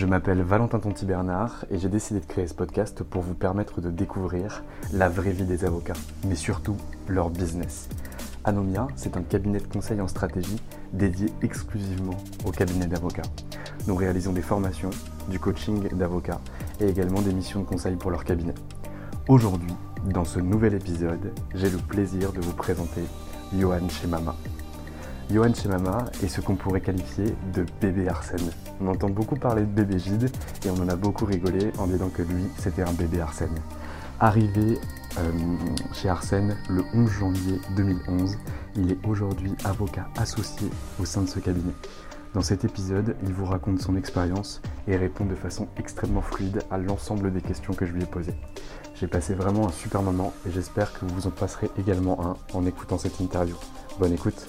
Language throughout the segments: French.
Je m'appelle Valentin Tonti Bernard et j'ai décidé de créer ce podcast pour vous permettre de découvrir la vraie vie des avocats, mais surtout leur business. Anomia, c'est un cabinet de conseil en stratégie dédié exclusivement au cabinet d'avocats. Nous réalisons des formations, du coaching d'avocats et également des missions de conseil pour leur cabinet. Aujourd'hui, dans ce nouvel épisode, j'ai le plaisir de vous présenter Johan Chemama. Johan Chemama est ce qu'on pourrait qualifier de bébé Arsène. On entend beaucoup parler de bébé Gide et on en a beaucoup rigolé en disant que lui, c'était un bébé Arsène. Arrivé euh, chez Arsène le 11 janvier 2011, il est aujourd'hui avocat associé au sein de ce cabinet. Dans cet épisode, il vous raconte son expérience et répond de façon extrêmement fluide à l'ensemble des questions que je lui ai posées. J'ai passé vraiment un super moment et j'espère que vous vous en passerez également un en écoutant cette interview. Bonne écoute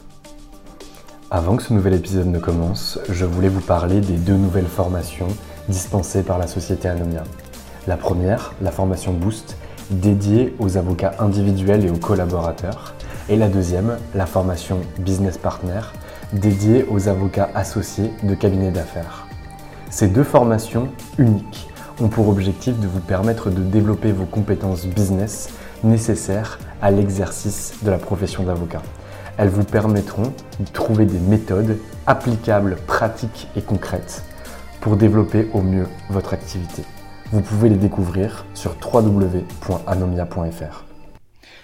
avant que ce nouvel épisode ne commence, je voulais vous parler des deux nouvelles formations dispensées par la société Anomia. La première, la formation Boost, dédiée aux avocats individuels et aux collaborateurs. Et la deuxième, la formation Business Partner, dédiée aux avocats associés de cabinets d'affaires. Ces deux formations uniques ont pour objectif de vous permettre de développer vos compétences business nécessaires à l'exercice de la profession d'avocat. Elles vous permettront de trouver des méthodes applicables, pratiques et concrètes pour développer au mieux votre activité. Vous pouvez les découvrir sur www.anomia.fr.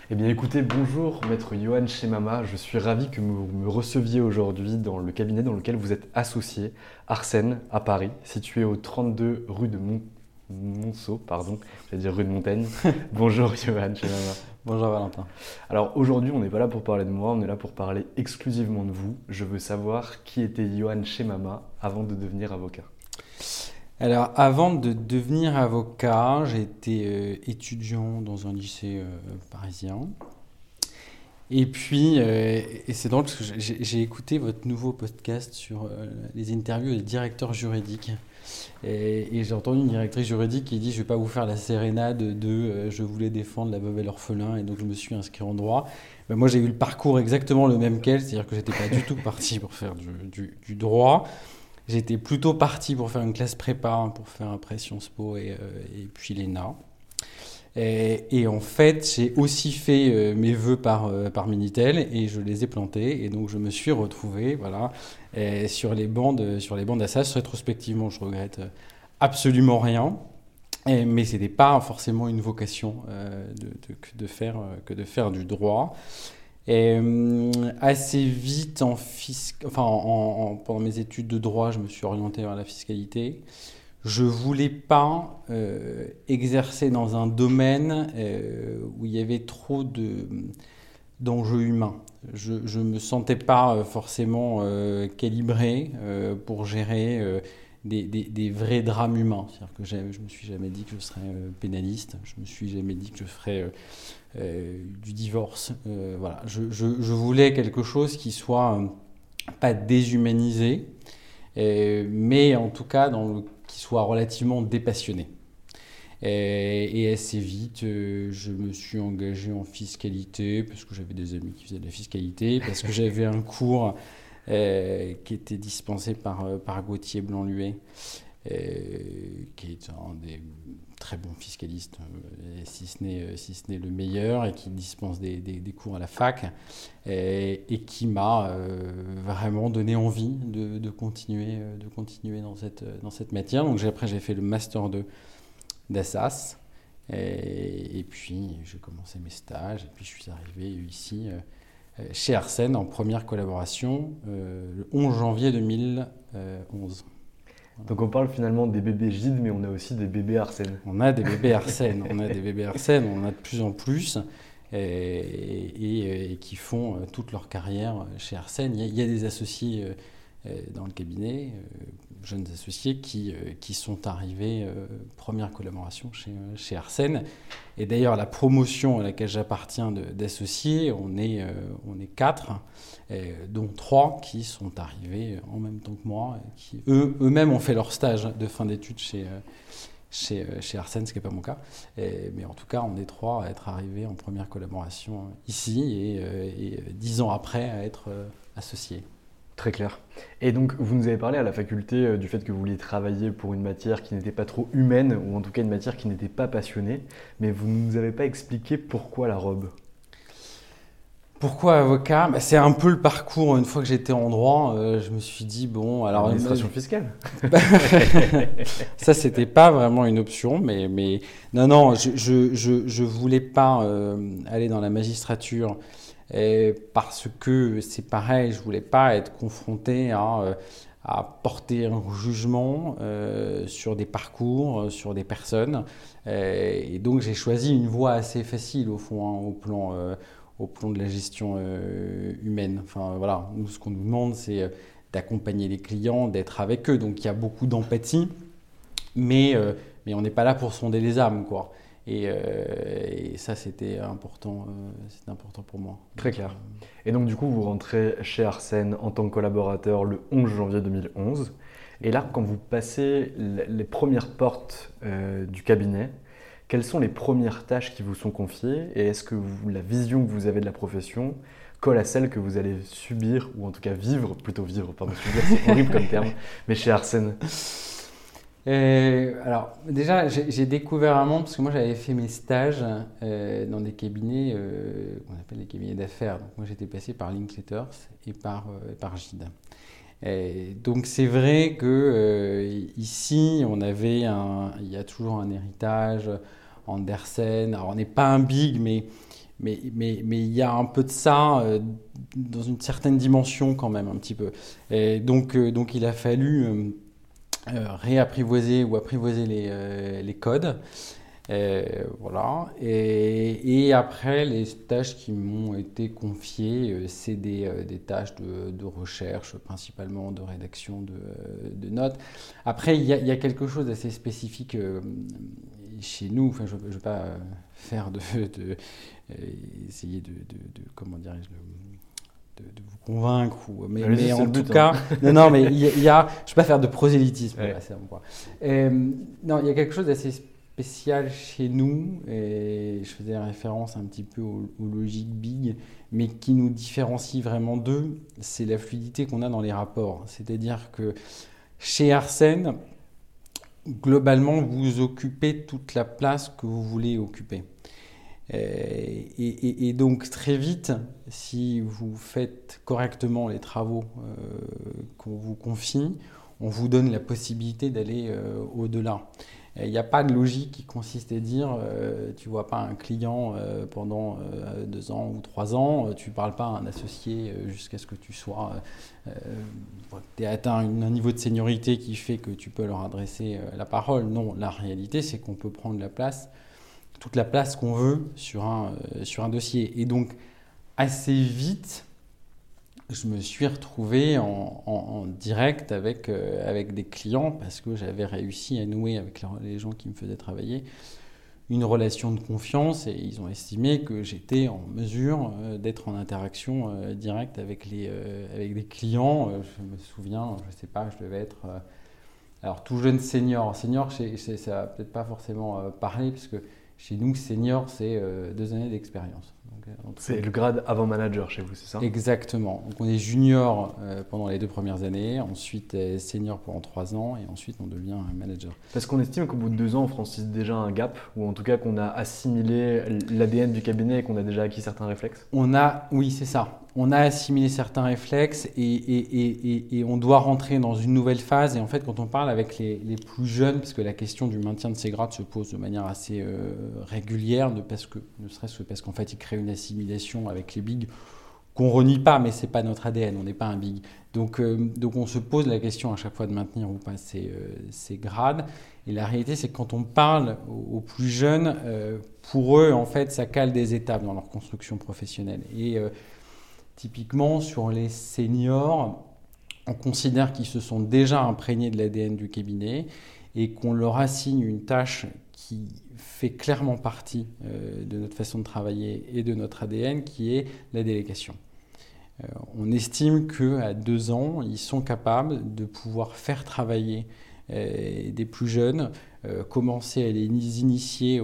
Eh bien écoutez, bonjour maître Johan Chemama, je suis ravi que vous me receviez aujourd'hui dans le cabinet dans lequel vous êtes associé, Arsène, à Paris, situé au 32 rue de Mont Monceau, pardon, j'allais dire rue de Montaigne. bonjour Johan Chemama. Bonjour Valentin. Alors aujourd'hui, on n'est pas là pour parler de moi, on est là pour parler exclusivement de vous. Je veux savoir qui était Johan Chemama avant de devenir avocat. Alors avant de devenir avocat, j'ai été euh, étudiant dans un lycée euh, parisien. Et puis, euh, et c'est drôle parce que j'ai écouté votre nouveau podcast sur les interviews des directeurs juridiques. Et, j'ai entendu une directrice juridique qui dit Je ne vais pas vous faire la sérénade de euh, Je voulais défendre la veuve et l'orphelin, et donc je me suis inscrit en droit. Ben, moi, j'ai eu le parcours exactement le même qu'elle, c'est-à-dire que j'étais pas du tout parti pour faire du, droit. J'étais plutôt parti pour faire une classe prépa, pour faire après Sciences Po et, euh, et puis l'ENA. Et, en fait, j'ai aussi fait euh, mes vœux par, euh, par Minitel et je les ai plantés. Et donc, je me suis retrouvé voilà, euh, sur les bancs de- sur bancs d'Assas. Rétrospectivement, je regrette euh, absolument rien. Mais ce n'était pas forcément une vocation euh, que, de faire, euh, que de faire du droit. Et, euh, assez vite, en fisc... enfin, en- en- pendant mes études de droit, je me suis orienté vers la fiscalité. Je voulais pas euh, exercer dans un domaine euh, où il y avait trop de d'enjeux humains. Je ne me sentais pas euh, forcément euh, calibré pour gérer des, vrais drames humains. C'est-à-dire que je ne me suis jamais dit que je serais pénaliste, je me suis jamais dit que je ferais du divorce. voilà, je, voulais quelque chose qui soit pas déshumanisé, mais en tout cas dans soit relativement dépassionné. Et, assez vite, euh, je me suis engagé en fiscalité parce que j'avais des amis qui faisaient de la fiscalité, parce que j'avais un cours euh, qui était dispensé par, euh, par Gauthier Blanc-Luet, qui est un des très bons fiscalistes, si ce n'est si ce le meilleur, et qui dispense des, cours à la fac, et, qui m'a vraiment donné envie de, continuer, de continuer dans cette, dans cette matière. Donc après, j'ai fait le master de d'Assas. Et, puis, j'ai commencé mes stages, et puis je suis arrivé ici euh, chez Arsène en première collaboration euh, le 11 janvier 2011. Donc on parle finalement des bébés Gide, mais on a aussi des bébés Arsène. On a des bébés Arsène, on a des bébés Arsène, on a de plus en plus, et, qui font euh, toute leur carrière chez Arsène. Il y a, des associés dans le cabinet jeunes associés qui, euh, qui sont arrivés, euh, première collaboration chez, euh, chez Arsène. Et d'ailleurs, la promotion à laquelle j'appartiens d'associés, on est, on est quatre, dont trois qui sont arrivés en même temps que moi, qui eux, eux-mêmes ont fait leur stage de fin d'études chez, chez, chez Arsène, ce qui n'est pas mon cas. mais en tout cas, on est trois à être arrivés en première collaboration ici et, et dix ans après à être associés. Très clair. Et donc, vous nous avez parlé à la faculté euh, du fait que vous vouliez travailler pour une matière qui n'était pas trop humaine, ou en tout cas une matière qui n'était pas passionnée, mais vous ne nous avez pas expliqué pourquoi la robe? Pourquoi avocat? Bah, C'est un peu le parcours. Une fois que j'étais en droit, euh, je me suis dit, bon, alors. Administration fiscale Ça, c'était pas vraiment une option, mais, mais non, non, je, je, je, voulais pas euh, aller dans la magistrature parce que c'est pareil, je voulais pas être confronté à, euh, à porter un jugement euh, sur des parcours, sur des personnes. et donc j'ai choisi une voie assez facile au fond, hein, au, plan, au plan de la gestion humaine. Enfin voilà, nous ce qu'on nous demande c'est d'accompagner les clients, d'être avec eux. Donc il y a beaucoup d'empathie, mais, mais on n'est pas là pour sonder les âmes. quoi. Euh, et, ça, c'était important, euh, important pour moi. Très clair. Et donc, du coup, vous rentrez chez Arsène en tant que collaborateur le 11 janvier 2011. Et là, quand vous passez les premières portes euh, du cabinet, quelles sont les premières tâches qui vous sont confiées Et est-ce que la vision que vous avez de la profession colle à celle que vous allez subir, ou en tout cas vivre, plutôt vivre, pardon, c'est horrible comme terme, mais chez Arsène? Alors, déjà, j'ai découvert un monde parce que moi, j'avais fait mes stages euh, dans des cabinets euh, qu'on appelle les cabinets d'affaires. Donc, moi, j'étais passé par Linkletters et par, euh, par Gide. Donc, c'est vrai que ici, on avait un, il y a toujours un héritage Andersen. Alors, on n'est pas un big, mais mais, mais, mais, il y a un peu de ça dans une certaine dimension quand même, un petit peu. Donc, donc il a fallu euh, réapprivoiser ou apprivoiser les, euh, les codes. Euh, voilà. Et, et, après, les tâches qui m'ont été confiées, c'est des, des, tâches de, de, recherche, principalement de rédaction de, de notes. Après, il y, a, il y, a, quelque chose d'assez spécifique chez nous. Enfin, je ne veux pas faire de, de essayer de, comment dirais-je de, vous convaincre, ou, mais, mais en tout cas, hein. non, non, mais il y, a, je ne vais pas faire de prosélytisme. Euh, non, il y a quelque chose d'assez spécial chez nous, et je faisais référence un petit peu aux, logiques big, mais qui nous différencie vraiment d'eux, c'est la fluidité qu'on a dans les rapports. C'est-à-dire que chez Arsène, globalement, vous occupez toute la place que vous voulez occuper. Euh, et, donc très vite, si vous faites correctement les travaux euh, qu'on vous confie, on vous donne la possibilité d'aller euh, au-delà. Il n'y a pas de logique qui consiste à dire tu vois pas un client pendant deux ans ou trois ans, tu parles pas à un associé jusqu'à ce que tu sois tu atteint un niveau de seniorité qui fait que tu peux leur adresser la parole. Non, la réalité c'est qu'on peut prendre la place toute la place qu'on veut sur un, euh, sur un dossier. Et donc, assez vite, je me suis retrouvé en, en- direct avec, euh, avec des clients parce que j'avais réussi à nouer avec les- gens qui me faisaient travailler une relation de confiance et ils ont estimé que j'étais en mesure euh, d'être en interaction euh, directe avec, les, avec des clients. Je me souviens, je ne sais pas, je devais être alors tout jeune senior. Senior, chez- ça va peut-être pas forcément parler parce que chez nous, senior, c'est deux années d'expérience. Euh, C'est le grade avant manager chez vous, c'est ça? Exactement. Donc on est junior euh, pendant les deux premières années, ensuite euh, senior pendant trois ans et ensuite on devient un manager. Parce qu'on estime qu'au bout de deux ans, on franchit déjà un gap, ou en tout cas qu'on a assimilé l'ADN du cabinet et qu'on a déjà acquis certains réflexes? On a, oui, c'est ça. On a assimilé certains réflexes et, on doit rentrer dans une nouvelle phase. Et en fait, quand on parle avec les, plus jeunes, parce que la question du maintien de ces grades se pose de manière assez euh, régulière, que, ne serait-ce que parce qu'en fait, ils créent une assimilation avec les bigs qu'on renie pas, mais c'est pas notre ADN, on n'est pas un big. Donc, euh, donc on se pose la question à chaque fois de maintenir ou pas ces, euh, ces grades. Et la réalité, c'est que quand on parle aux, aux plus jeunes, pour eux, en fait, ça cale des étapes dans leur construction professionnelle. Et typiquement, sur les seniors, on considère qu'ils se sont déjà imprégnés de l'ADN du cabinet et qu'on leur assigne une tâche qui fait clairement partie euh, de notre façon de travailler et de notre ADN, qui est la délégation. Euh, on estime qu'à deux ans, ils sont capables de pouvoir faire travailler euh, des plus jeunes, commencer à les initier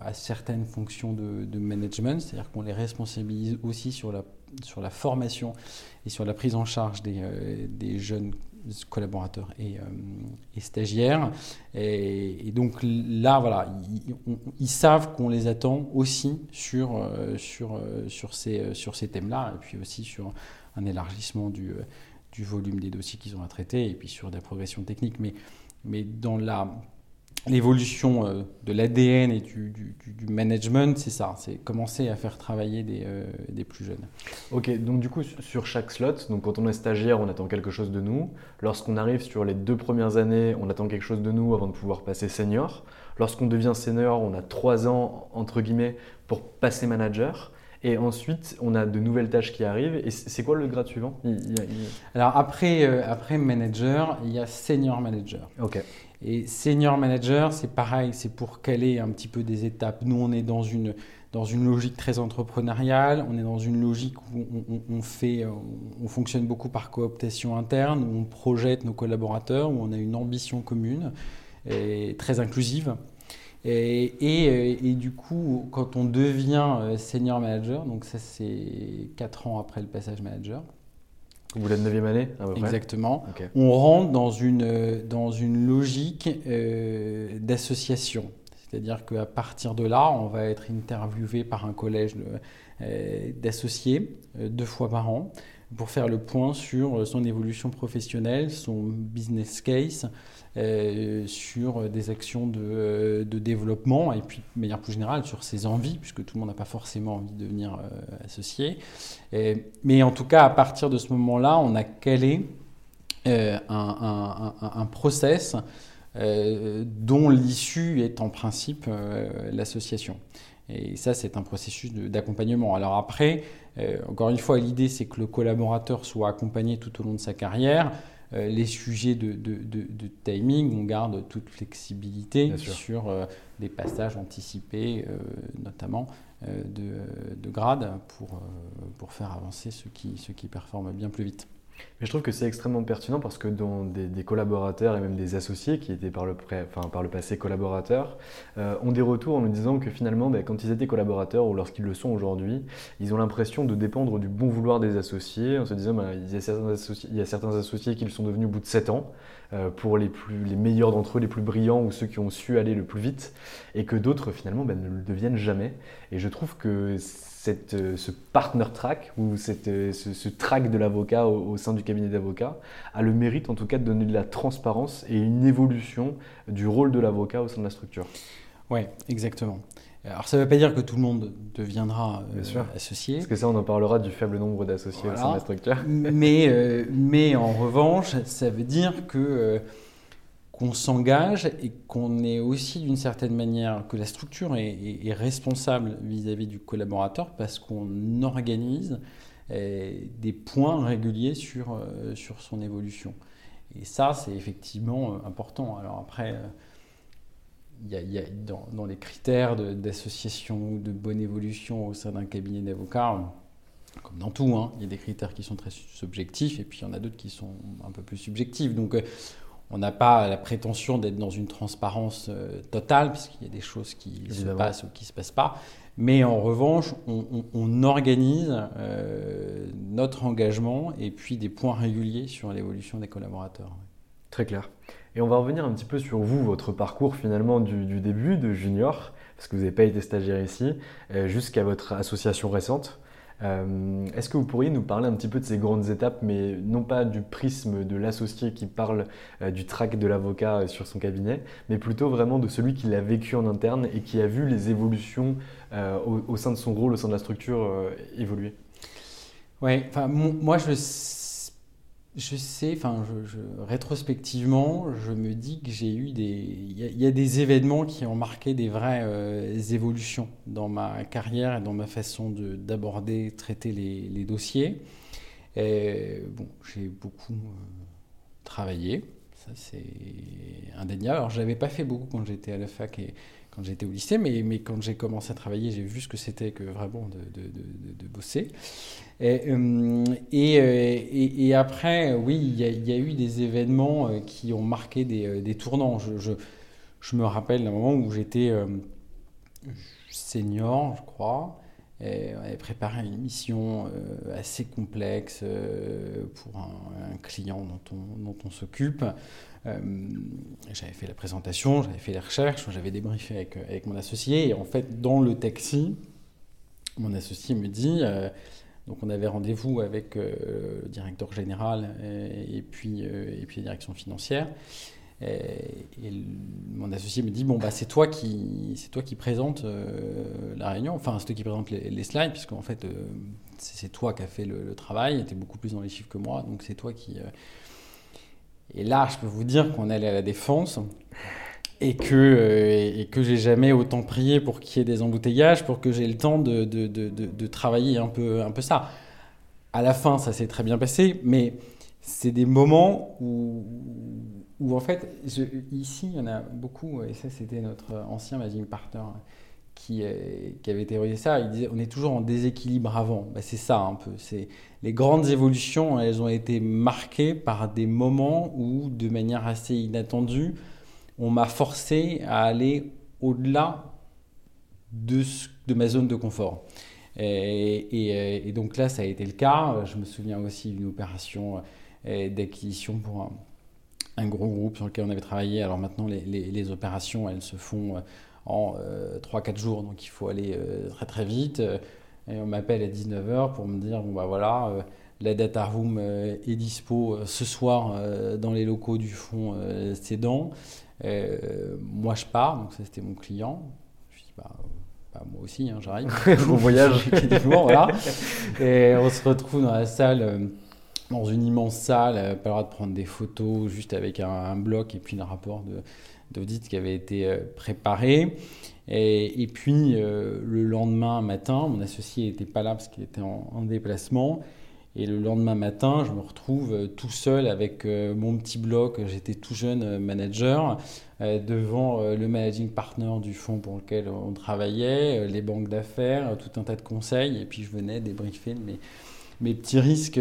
à certaines fonctions de management, c'est-à-dire qu'on les responsabilise aussi sur la, sur la formation et sur la prise en charge des, euh, des jeunes collaborateurs et, euh, stagiaires. Et, donc là, voilà, ils, savent qu'on les attend aussi sur, euh, sur, sur ces, sur ces thèmes-là, et puis aussi sur un élargissement du, du volume des dossiers qu'ils ont à traiter, et puis sur des progressions techniques. Mais, mais dans la l'évolution euh, de l'ADN et du, du- du- du management, c'est ça, c'est commencer à faire travailler des, euh, des plus jeunes. Ok, donc du coup, su- sur chaque slot, donc quand on est stagiaire, on attend quelque chose de nous. Lorsqu'on arrive sur les deux premières années, on attend quelque chose de nous avant de pouvoir passer senior. Lorsqu'on devient senior, on a trois ans, entre guillemets, pour passer manager. Et ensuite, on a de nouvelles tâches qui arrivent. Et c'est quoi le grade suivant? Il- il y a- il- Alors après, euh, après manager, il y a senior manager. Ok. Et senior manager, c'est pareil, c'est pour caler un petit peu des étapes. Nous, on est dans une, dans une logique très entrepreneuriale, on est dans une logique où on, fait, on fonctionne beaucoup par cooptation interne, où on projette nos collaborateurs, où on a une ambition commune, et très inclusive. Et, et, euh, du coup, quand on devient euh, senior manager, donc ça c'est 4 ans après le passage manager, Au bout de la neuvième année, à peu près. Exactement, on rentre dans une, euh, dans une logique euh, d'association. C'est-à-dire qu'à partir de là, on va être interviewé par un collège de- euh, d'associés euh, deux fois par an pour faire le point sur son évolution professionnelle, son business case, euh, sur des actions de, euh, de développement et puis de manière plus générale sur ses envies, puisque tout le monde n'a pas forcément envie de devenir euh, associé. Mais en tout cas, à partir de ce moment-là, on a calé euh, un, un- process dont l'issue est en principe l'association. Et ça, c'est un processus d'accompagnement. Alors après, encore une fois, l'idée, c'est que le collaborateur soit accompagné tout au long de sa carrière. Euh, les sujets de, de- de- de timing, on garde toute flexibilité sur euh, des passages anticipés, euh, notamment de, de grade, pour, pour faire avancer ceux qui, ceux qui performent bien plus vite. Mais je trouve que c'est extrêmement pertinent parce que dans des, collaborateurs et même des associés qui étaient par le, passé collaborateurs euh, ont des retours en nous disant que finalement, ben, quand ils étaient collaborateurs ou lorsqu'ils le sont aujourd'hui, ils ont l'impression de dépendre du bon vouloir des associés en se disant ben, il, y a certains associés, il qui le sont devenus au bout de 7 ans euh, pour les, plus, les meilleurs d'entre eux, les plus brillants ou ceux qui ont su aller le plus vite et que d'autres finalement ben, ne le deviennent jamais. Et je trouve que cette, euh, ce partner track ou cette, euh, ce, ce track de l'avocat au, au sein du cabinet d'avocat a le mérite en tout cas de donner de la transparence et une évolution du rôle de l'avocat au sein de la structure. Oui, exactement. Alors ça ne veut pas dire que tout le monde deviendra euh, sûr. associé, Parce que ça, on en parlera du faible nombre d'associés au sein de la structure. mais, euh, mais en revanche, ça veut dire que euh, qu'on s'engage et qu'on est aussi d'une certaine manière, que la structure est, responsable vis-à-vis du collaborateur parce qu'on organise des points réguliers sur, sur son évolution. Et ça, c'est effectivement important. Alors après, il y a, dans, les critères d'association ou de bonne évolution au sein d'un cabinet d'avocats, comme dans tout, hein, il y a des critères qui sont très subjectifs et puis il y en a d'autres qui sont un peu plus subjectifs. Donc euh, on n'a pas la prétention d'être dans une transparence euh, totale, puisqu'il y a des choses qui se passent ou qui ne se passent pas. Mais en revanche, on, organise euh, notre engagement et puis des points réguliers sur l'évolution des collaborateurs. Très clair. Et on va revenir un petit peu sur vous, votre parcours finalement du, début de junior, parce que vous n'avez pas été stagiaire ici, jusqu'à votre association récente. Euh, est-ce que vous pourriez nous parler un petit peu de ces grandes étapes, mais non pas du prisme de l'associé qui parle euh, du track de l'avocat euh, sur son cabinet, mais plutôt vraiment de celui qui l'a vécu en interne et qui a vu les évolutions au, sein de son rôle, au sein de la structure évoluer? Oui, moi je je sais, enfin, rétrospectivement, je me dis que j'ai eu des. Il y, a des événements qui ont marqué des vraies euh, évolutions dans ma carrière et dans ma façon d'aborder, traiter les, dossiers. bon, j'ai beaucoup euh, travaillé, ça c'est indéniable. Alors, je n'avais pas fait beaucoup quand j'étais à la fac et quand j'étais au lycée, mais, mais quand j'ai commencé à travailler, j'ai vu ce que c'était que vraiment de, de, de, bosser. Et, euh, euh, et, et, après, oui, il y, a eu des événements euh, qui ont marqué des, des tournants. Je, je, je, me rappelle d'un moment où j'étais senior, je crois. Et on avait préparé une mission assez complexe pour un, un client dont on, dont on s'occupe. Euh, j'avais fait la présentation, j'avais fait les recherches, j'avais débriefé avec, avec mon associé. Et en fait, dans le taxi, mon associé me dit, euh, donc on avait rendez-vous avec euh, le directeur général et, puis, et puis la direction financière. Et, mon associé me dit bon bah c'est toi qui c'est toi qui présente la réunion, enfin c'est toi qui présente les, slides puisqu'en fait c'est toi qui as fait le, le travail, tu es beaucoup plus dans les chiffres que moi, donc c'est toi qui et là, je peux vous dire qu'on allait à la défense et que, euh, et que j'ai jamais autant prié pour qu'il y ait des embouteillages, pour que j'ai le temps de, de, de, travailler un peu, un peu ça. À la fin, ça s'est très bien passé, mais c'est des moments où, où en fait, ici, il y en a beaucoup, et ça, c'était notre ancien managing partner qui, euh, qui, avait théorisé ça. Il disait on est toujours en déséquilibre avant. Ben, c'est ça un peu. C'est les grandes évolutions, elles ont été marquées par des moments où, de manière assez inattendue, on m'a forcé à aller au-delà de, ma zone de confort. Et, et, donc là, ça a été le cas. Je me souviens aussi d'une opération euh, d'acquisition pour un, gros groupe sur lequel on avait travaillé. Alors maintenant, les, opérations, elles se font euh, en 3-4 euh, jours, donc il faut aller très très vite. Et on m'appelle à 19h pour me dire bon bah voilà, euh, la data room euh, est dispo euh, ce soir dans les locaux du fonds Cédant. moi je pars, donc ça c'était mon client. Je dis bah, bah moi aussi, hein, j'arrive. bon voyage. voilà. Et on se retrouve dans la salle dans une immense salle, pas le droit de prendre des photos juste avec un, bloc et puis le rapport d'audit qui avait été préparé. Et, puis euh, le lendemain matin, mon associé n'était pas là parce qu'il était en, déplacement. Et le lendemain matin, je me retrouve euh, tout seul avec euh, mon petit bloc. J'étais tout jeune manager devant le managing partner du fonds pour lequel on travaillait, les banques d'affaires, tout un tas de conseils. Et puis je venais débriefer mes, mes petits risques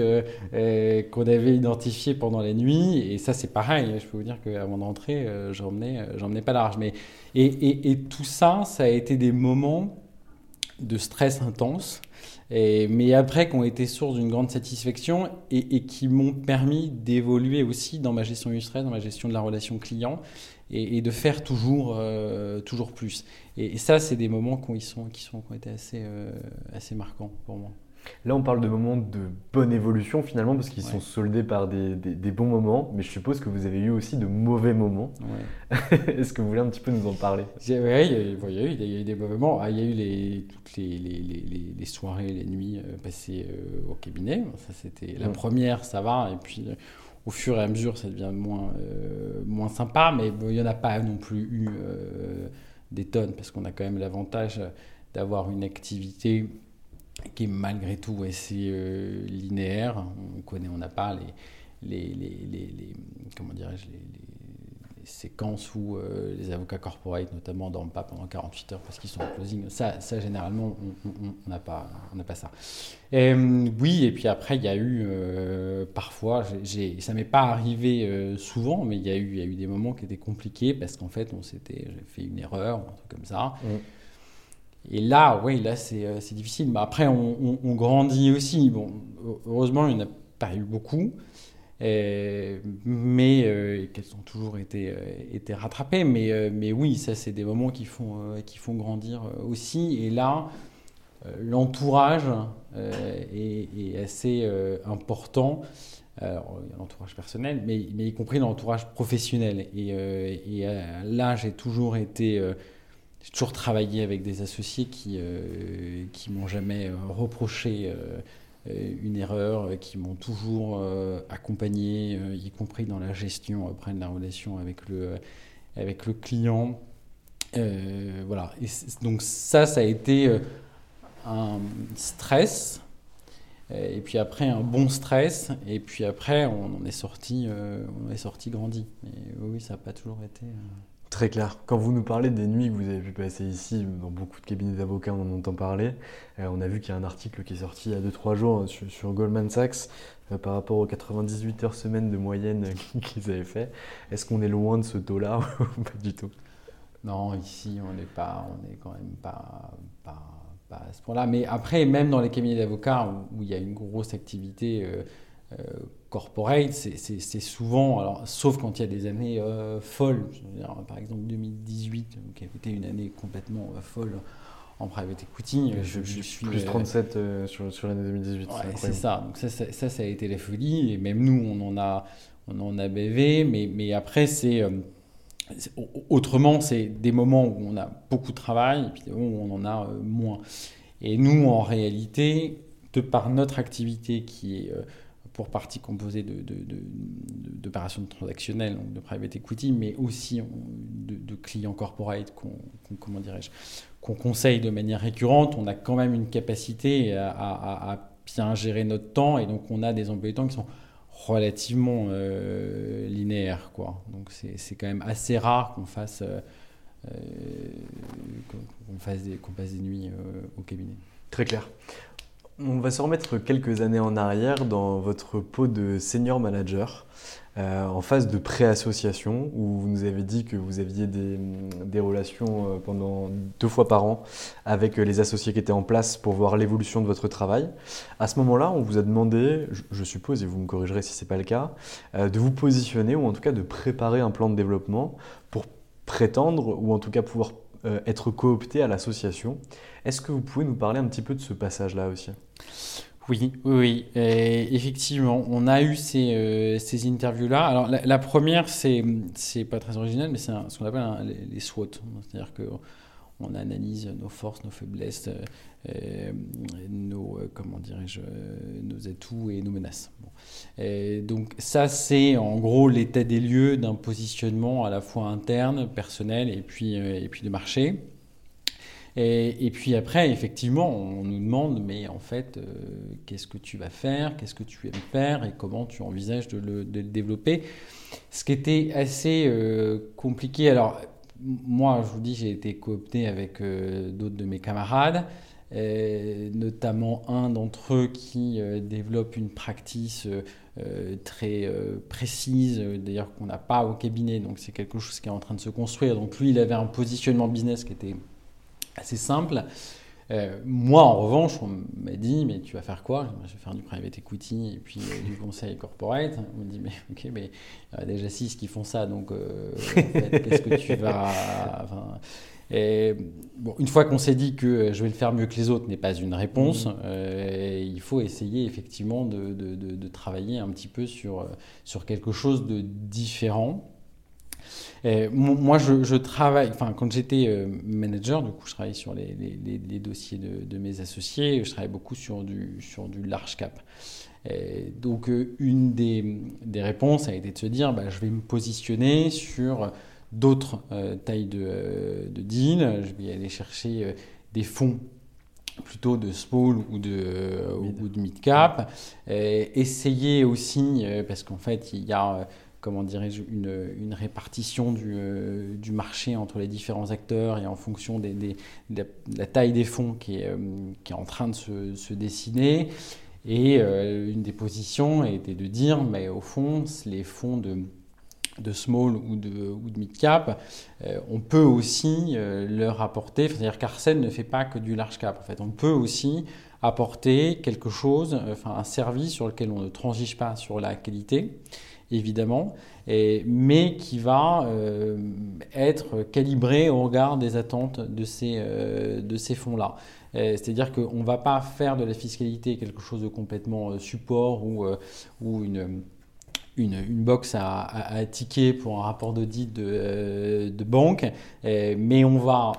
qu'on avait identifiés pendant la nuit. Et ça, c'est pareil. Je peux vous dire qu'avant de rentrer, je n'emmenais pas large. Mais et, tout ça, ça a été des moments de stress intense, mais après qui ont été source d'une grande satisfaction et, qui m'ont permis d'évoluer aussi dans ma gestion du stress, dans ma gestion de la relation client et, de faire toujours, euh, toujours plus. Et, ça, c'est des moments qui, sont, qui, sont, qui ont été assez, euh, assez marquants pour moi. Là, on parle de moments de bonne évolution finalement, parce qu'ils sont soldés par des, bons moments, mais je suppose que vous avez eu aussi de mauvais moments. Est-ce que vous voulez un petit peu nous en parler? Oui, il, y a eu des mauvais moments. Ah, il y a eu les, toutes les, soirées, les nuits euh, passées euh, au cabinet. Ça, c'était la première, ça va, et puis euh, au fur et à mesure, ça devient moins, moins sympa, mais il n'y en a pas non plus eu des tonnes, parce qu'on a quand même l'avantage d'avoir une activité qui est malgré tout assez linéaire. On connaît, on n'a pas les, les, les, les comment dirais-je, les, séquences où euh, les avocats corporate, notamment, dorment pas pendant 48 heures parce qu'ils sont en closing. Ça, ça généralement, on n'a pas, on pas ça. Euh, oui, et puis après, il y a eu euh, parfois, ça m'est pas arrivé souvent, mais il y, a eu, y a eu des moments qui étaient compliqués parce qu'en fait, on s'était, j'ai fait une erreur, un truc comme ça. Mm. Et là, oui, là, c'est, difficile. Mais après, on, grandit aussi. Bon, heureusement, il n'y en a pas eu beaucoup. Euh, mais euh, qu'elles ont toujours été, euh, rattrapées. Mais, oui, ça, c'est des moments qui font, grandir aussi. Et là, l'entourage est, assez important. Alors, il y a l'entourage personnel, mais, y compris l'entourage professionnel. Et là, j'ai toujours été. J'ai toujours travaillé avec des associés qui qui m'ont jamais reproché euh, une erreur, euh, qui m'ont toujours euh, accompagné, y compris dans la gestion après de la relation avec le, avec le client. voilà. Donc ça, ça a été un stress. Et puis après, un bon stress. Et puis après, on en est sorti, on est sorti grandi. Mais oui, ça n'a pas toujours été. Très clair. Quand vous nous parlez des nuits que vous avez pu passer ici, dans beaucoup de cabinets d'avocats, on en entend parler. Euh, on a vu qu'il y a un article qui est sorti il y a 2-3 jours sur, Goldman Sachs euh, par rapport aux 98 heures semaine de moyenne qu'ils avaient fait. Est-ce qu'on est loin de ce taux-là ou pas du tout? Non, ici, on n'est pas, on est quand même pas, à ce point-là. Mais après, même dans les cabinets d'avocats où, il y a une grosse activité. Euh, euh, corporate, c'est souvent, alors, sauf quand il y a des années euh, folles, par exemple 2018, qui a été une année complètement euh, folle en private equity. Je, suis plus 37 sur, sur l'année 2018. c'est ça. Donc ça, ça, ça, a été la folie. Et même nous, on en a, on en a bavé. Mais, mais après, c'est autrement, c'est des moments où on a beaucoup de travail et puis des moments où on en a moins. Et nous, en réalité, de par notre activité qui est pour partie composée d'opérations de, de, transactionnelles, donc de private equity, mais aussi de, clients corporate qu'on dirais-je qu'on conseille de manière récurrente, on a quand même une capacité à, bien gérer notre temps et donc on a des emplois de temps qui sont relativement euh, linéaires. Quoi. Donc c'est quand même assez rare qu'on fasse, euh, euh, qu'on fasse des, passe des nuits au cabinet. Très clair. On va se remettre quelques années en arrière dans votre peau de senior manager, euh, en phase de pré-association, où vous nous avez dit que vous aviez des, relations euh, pendant deux fois par an avec les associés qui étaient en place pour voir l'évolution de votre travail. À ce moment-là, on vous a demandé, je, suppose, et vous me corrigerez si ce n'est pas le cas, euh, de vous positionner, ou en tout cas de préparer un plan de développement pour prétendre, ou en tout cas pouvoir être coopté à l'association. Est-ce que vous pouvez nous parler un petit peu de ce passage-là aussi? Oui, oui, effectivement, on a eu ces, euh, ces interviews-là. Alors, la, première, c'est, c'est pas très original, mais c'est ce qu'on appelle les, SWOT. C'est-à-dire qu'on analyse nos forces, nos faiblesses, euh, nos, euh, comment dirais-je, nos atouts et nos menaces. donc, ça, c'est en gros l'état des lieux d'un positionnement à la fois interne, personnel et puis, et puis de marché. Et, puis après, effectivement, on nous demande, mais en fait, euh, qu'est-ce que tu vas faire, qu'est-ce que tu aimes faire et comment tu envisages de le, développer. Ce qui était assez euh, compliqué. Alors, moi, je vous dis, j'ai été coopté avec euh, d'autres de mes camarades, notamment un d'entre eux qui développe une practice très précise, d'ailleurs qu'on n'a pas au cabinet, donc c'est quelque chose qui est en train de se construire. Donc lui, il avait un positionnement business qui était assez simple. Euh, moi, en revanche, on m'a dit, mais tu vas faire quoi? Je vais faire du private equity et puis euh, du conseil corporate. On me dit, mais ok, mais il y a déjà six qui font ça, donc euh, qu'est-ce que tu vas. Et, bon, une fois qu'on s'est dit que je vais le faire mieux que les autres n'est pas une réponse, mmh. il faut essayer effectivement de, de, de, travailler un petit peu sur, sur quelque chose de différent moi, je, travaille, enfin, quand j'étais euh, manager, du coup, je travaillais sur les, les, dossiers de, mes associés, je travaillais beaucoup sur du, sur du large cap. donc, euh, une des, des, réponses a été de se dire, bah, je vais me positionner sur d'autres euh, tailles de, de deals, je vais aller chercher des fonds plutôt de small ou de, ou de mid cap. essayer aussi, parce qu'en fait, il y a comment dirais-je, une, répartition du, marché entre les différents acteurs et en fonction de la, taille des fonds qui est, qui est en train de se, se dessiner. Et euh, une des positions était de dire, mais au fond, les fonds de, de small ou de, ou de mid cap, euh, on peut aussi euh, leur apporter, c'est-à-dire qu'Arsène ne fait pas que du large cap. En fait, on peut aussi apporter quelque chose, enfin un service sur lequel on ne transige pas sur la qualité, évidemment, mais qui va être calibré au regard des attentes de ces, de ces fonds-là. Euh, c'est-à-dire qu'on ne va pas faire de la fiscalité quelque chose de complètement euh, support ou, euh, ou une, une, box à, à, ticket pour un rapport d'audit de, de, banque, mais on va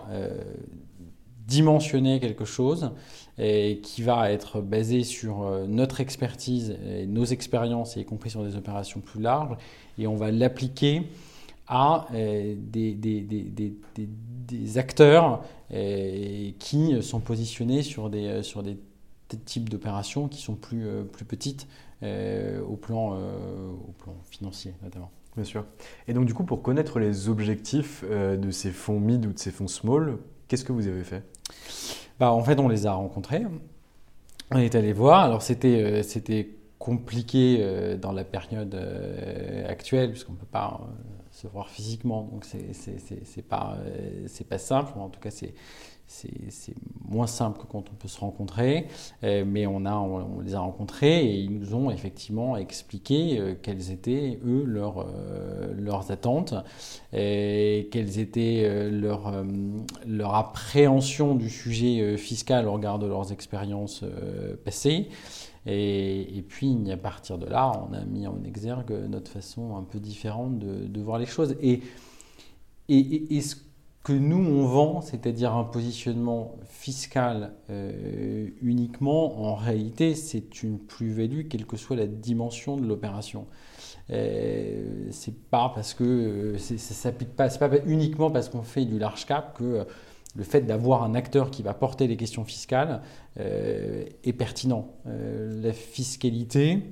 dimensionner quelque chose qui va être basé sur notre expertise, nos expériences, y compris sur des opérations plus larges, et on va l'appliquer à des, acteurs euh, qui sont positionnés sur des, euh, types d'opérations qui sont euh, plus petites au, plan, au plan financier notamment. Bien sûr. Et donc du coup, pour connaître les objectifs de ces fonds mid ou de ces fonds small, qu'est-ce que vous avez fait? Bah, En fait, on les a rencontrés. On est allé voir. Alors c'était c'était compliqué dans la période actuelle, puisqu'on ne peut pas se voir physiquement. Donc c'est pas, euh, pas simple, en tout cas c'est c'est moins simple que quand on peut se rencontrer, euh, mais on, a, on, les a rencontrés et ils nous ont effectivement expliqué euh, quelles étaient, eux, leurs, leurs attentes, et quelles étaient leur, leur appréhension du sujet fiscal au regard de leurs expériences passées. Et, puis, à partir de là, on a mis en exergue notre façon un peu différente de, voir les choses. Et, et, ce que nous, on vend, c'est-à-dire un positionnement fiscal euh, uniquement, en réalité, c'est une plus-value, quelle que soit la dimension de l'opération. Euh, c'est pas parce que euh, ça pas, c'est pas uniquement parce qu'on fait du large cap que le fait d'avoir un acteur qui va porter les questions fiscales euh, est pertinent. Euh, la fiscalité,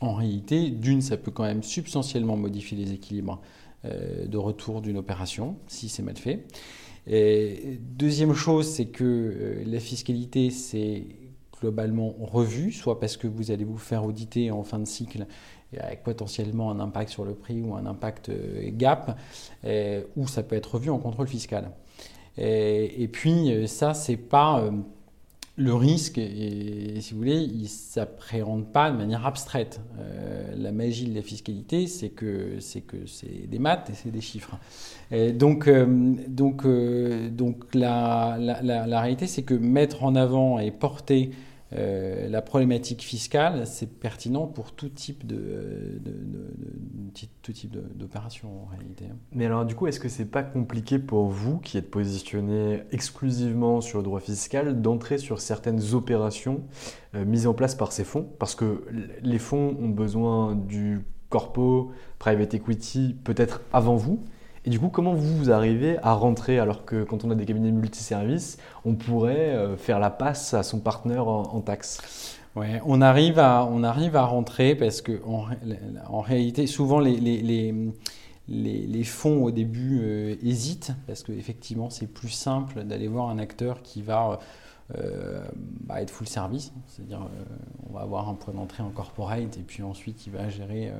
en réalité, d'une, ça peut quand même substantiellement modifier les équilibres euh, de retour d'une opération, si c'est mal fait. Deuxième chose, c'est que la fiscalité, c'est globalement revu, soit parce que vous allez vous faire auditer en fin de cycle avec potentiellement un impact sur le prix ou un impact gap, ou ça peut être revu en contrôle fiscal. Et, puis, euh, ça, c'est pas euh, le risque, si vous voulez, il ne s'appréhende pas de manière abstraite. Euh, la magie de la fiscalité, c'est que c'est que c'est des maths et c'est des chiffres. donc, donc, donc la, la, la réalité, c'est que mettre en avant et porter euh, la problématique fiscale, c'est pertinent pour tout type de, tout type d'opération en réalité. Mais alors du coup, est-ce que c'est pas compliqué pour vous, qui êtes positionné exclusivement sur le droit fiscal, d'entrer sur certaines opérations euh, mises en place par ces fonds? Parce que les fonds ont besoin du corpo, private equity, peut-être avant vous. Et du coup, comment vous arrivez à rentrer alors que quand on a des cabinets multiservices, on pourrait euh, faire la passe à son partenaire en, taxes Ouais, on arrive à on arrive à rentrer parce que en, réalité, souvent les, les, les, fonds au début euh, hésitent parce qu'effectivement c'est plus simple d'aller voir un acteur qui va euh, bah, être full service, c'est-à-dire on va avoir un point d'entrée en corporate et puis ensuite il va gérer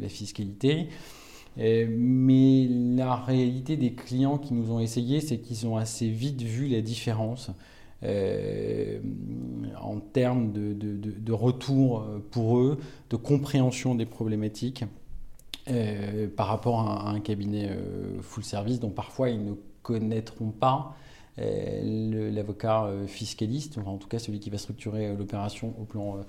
la fiscalité. Euh, mais la réalité des clients qui nous ont essayé, c'est qu'ils ont assez vite vu la différence euh, en termes de, retour pour eux, de compréhension des problématiques euh, par rapport à, un cabinet full service dont parfois ils ne connaîtront pas l'avocat fiscaliste, en tout cas celui qui va structurer l'opération au plan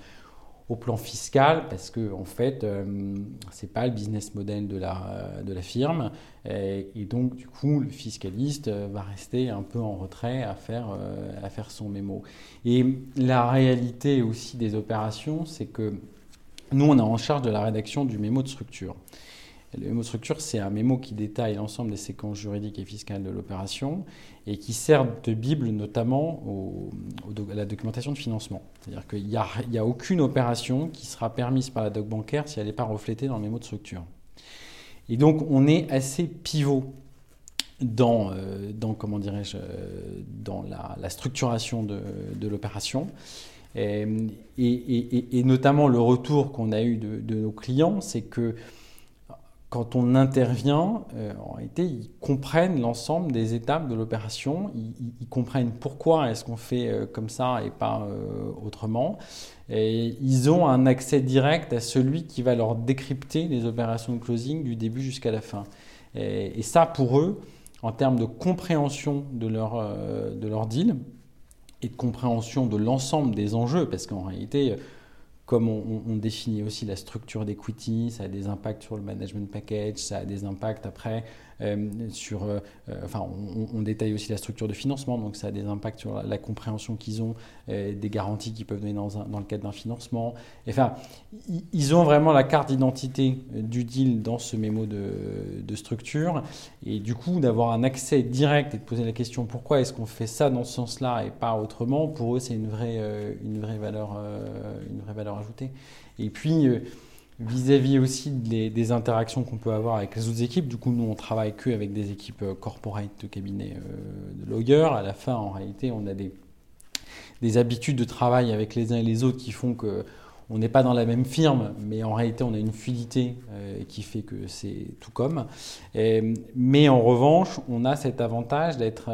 au plan fiscal parce que en fait euh, c'est pas le business model de la, de la firme et, donc du coup le fiscaliste euh, va rester un peu en retrait à faire, euh, à faire son mémo. Et la réalité aussi des opérations c'est que nous on est en charge de la rédaction du mémo de structure. Le mémo de structure, c'est un mémo qui détaille l'ensemble des séquences juridiques et fiscales de l'opération et qui sert de bible notamment à la documentation de financement. C'est-à-dire qu'il n'y a, aucune opération qui sera permise par la doc bancaire si elle n'est pas reflétée dans le mémo de structure. Et donc on est assez pivot dans, euh, comment dirais-je, euh, dans la, structuration de, l'opération. Et, notamment le retour qu'on a eu de nos clients, c'est que quand on intervient, euh, en réalité, ils comprennent l'ensemble des étapes de l'opération, ils, comprennent pourquoi est-ce qu'on fait euh, comme ça et pas euh, autrement. Et ils ont un accès direct à celui qui va leur décrypter les opérations de closing du début jusqu'à la fin. Et, ça, pour eux, en termes de compréhension de leur, de leur deal et de compréhension de l'ensemble des enjeux, parce qu'en réalité, comme on, définit aussi la structure d'equity, ça a des impacts sur le management package, ça a des impacts après sur, euh, euh, enfin, on, détaille aussi la structure de financement, donc ça a des impacts sur la, compréhension qu'ils ont des garanties qu'ils peuvent donner dans, le cadre d'un financement. enfin, ils ont vraiment la carte d'identité du deal dans ce mémo de, de structure, et du coup d'avoir un accès direct et de poser la question pourquoi est-ce qu'on fait ça dans ce sens-là et pas autrement, pour eux c'est une vraie, une valeur, une vraie valeur ajoutée. Et puis vis-à-vis aussi des, interactions qu'on peut avoir avec les autres équipes. Du coup, nous, on travaille que avec des équipes euh, corporate de cabinet euh, de lawyer. À la fin, en réalité, on a des, des habitudes de travail avec les uns et les autres qui font que on n'est pas dans la même firme, mais en réalité, on a une fluidité euh, qui fait que c'est tout comme. mais en revanche, on a cet avantage d'être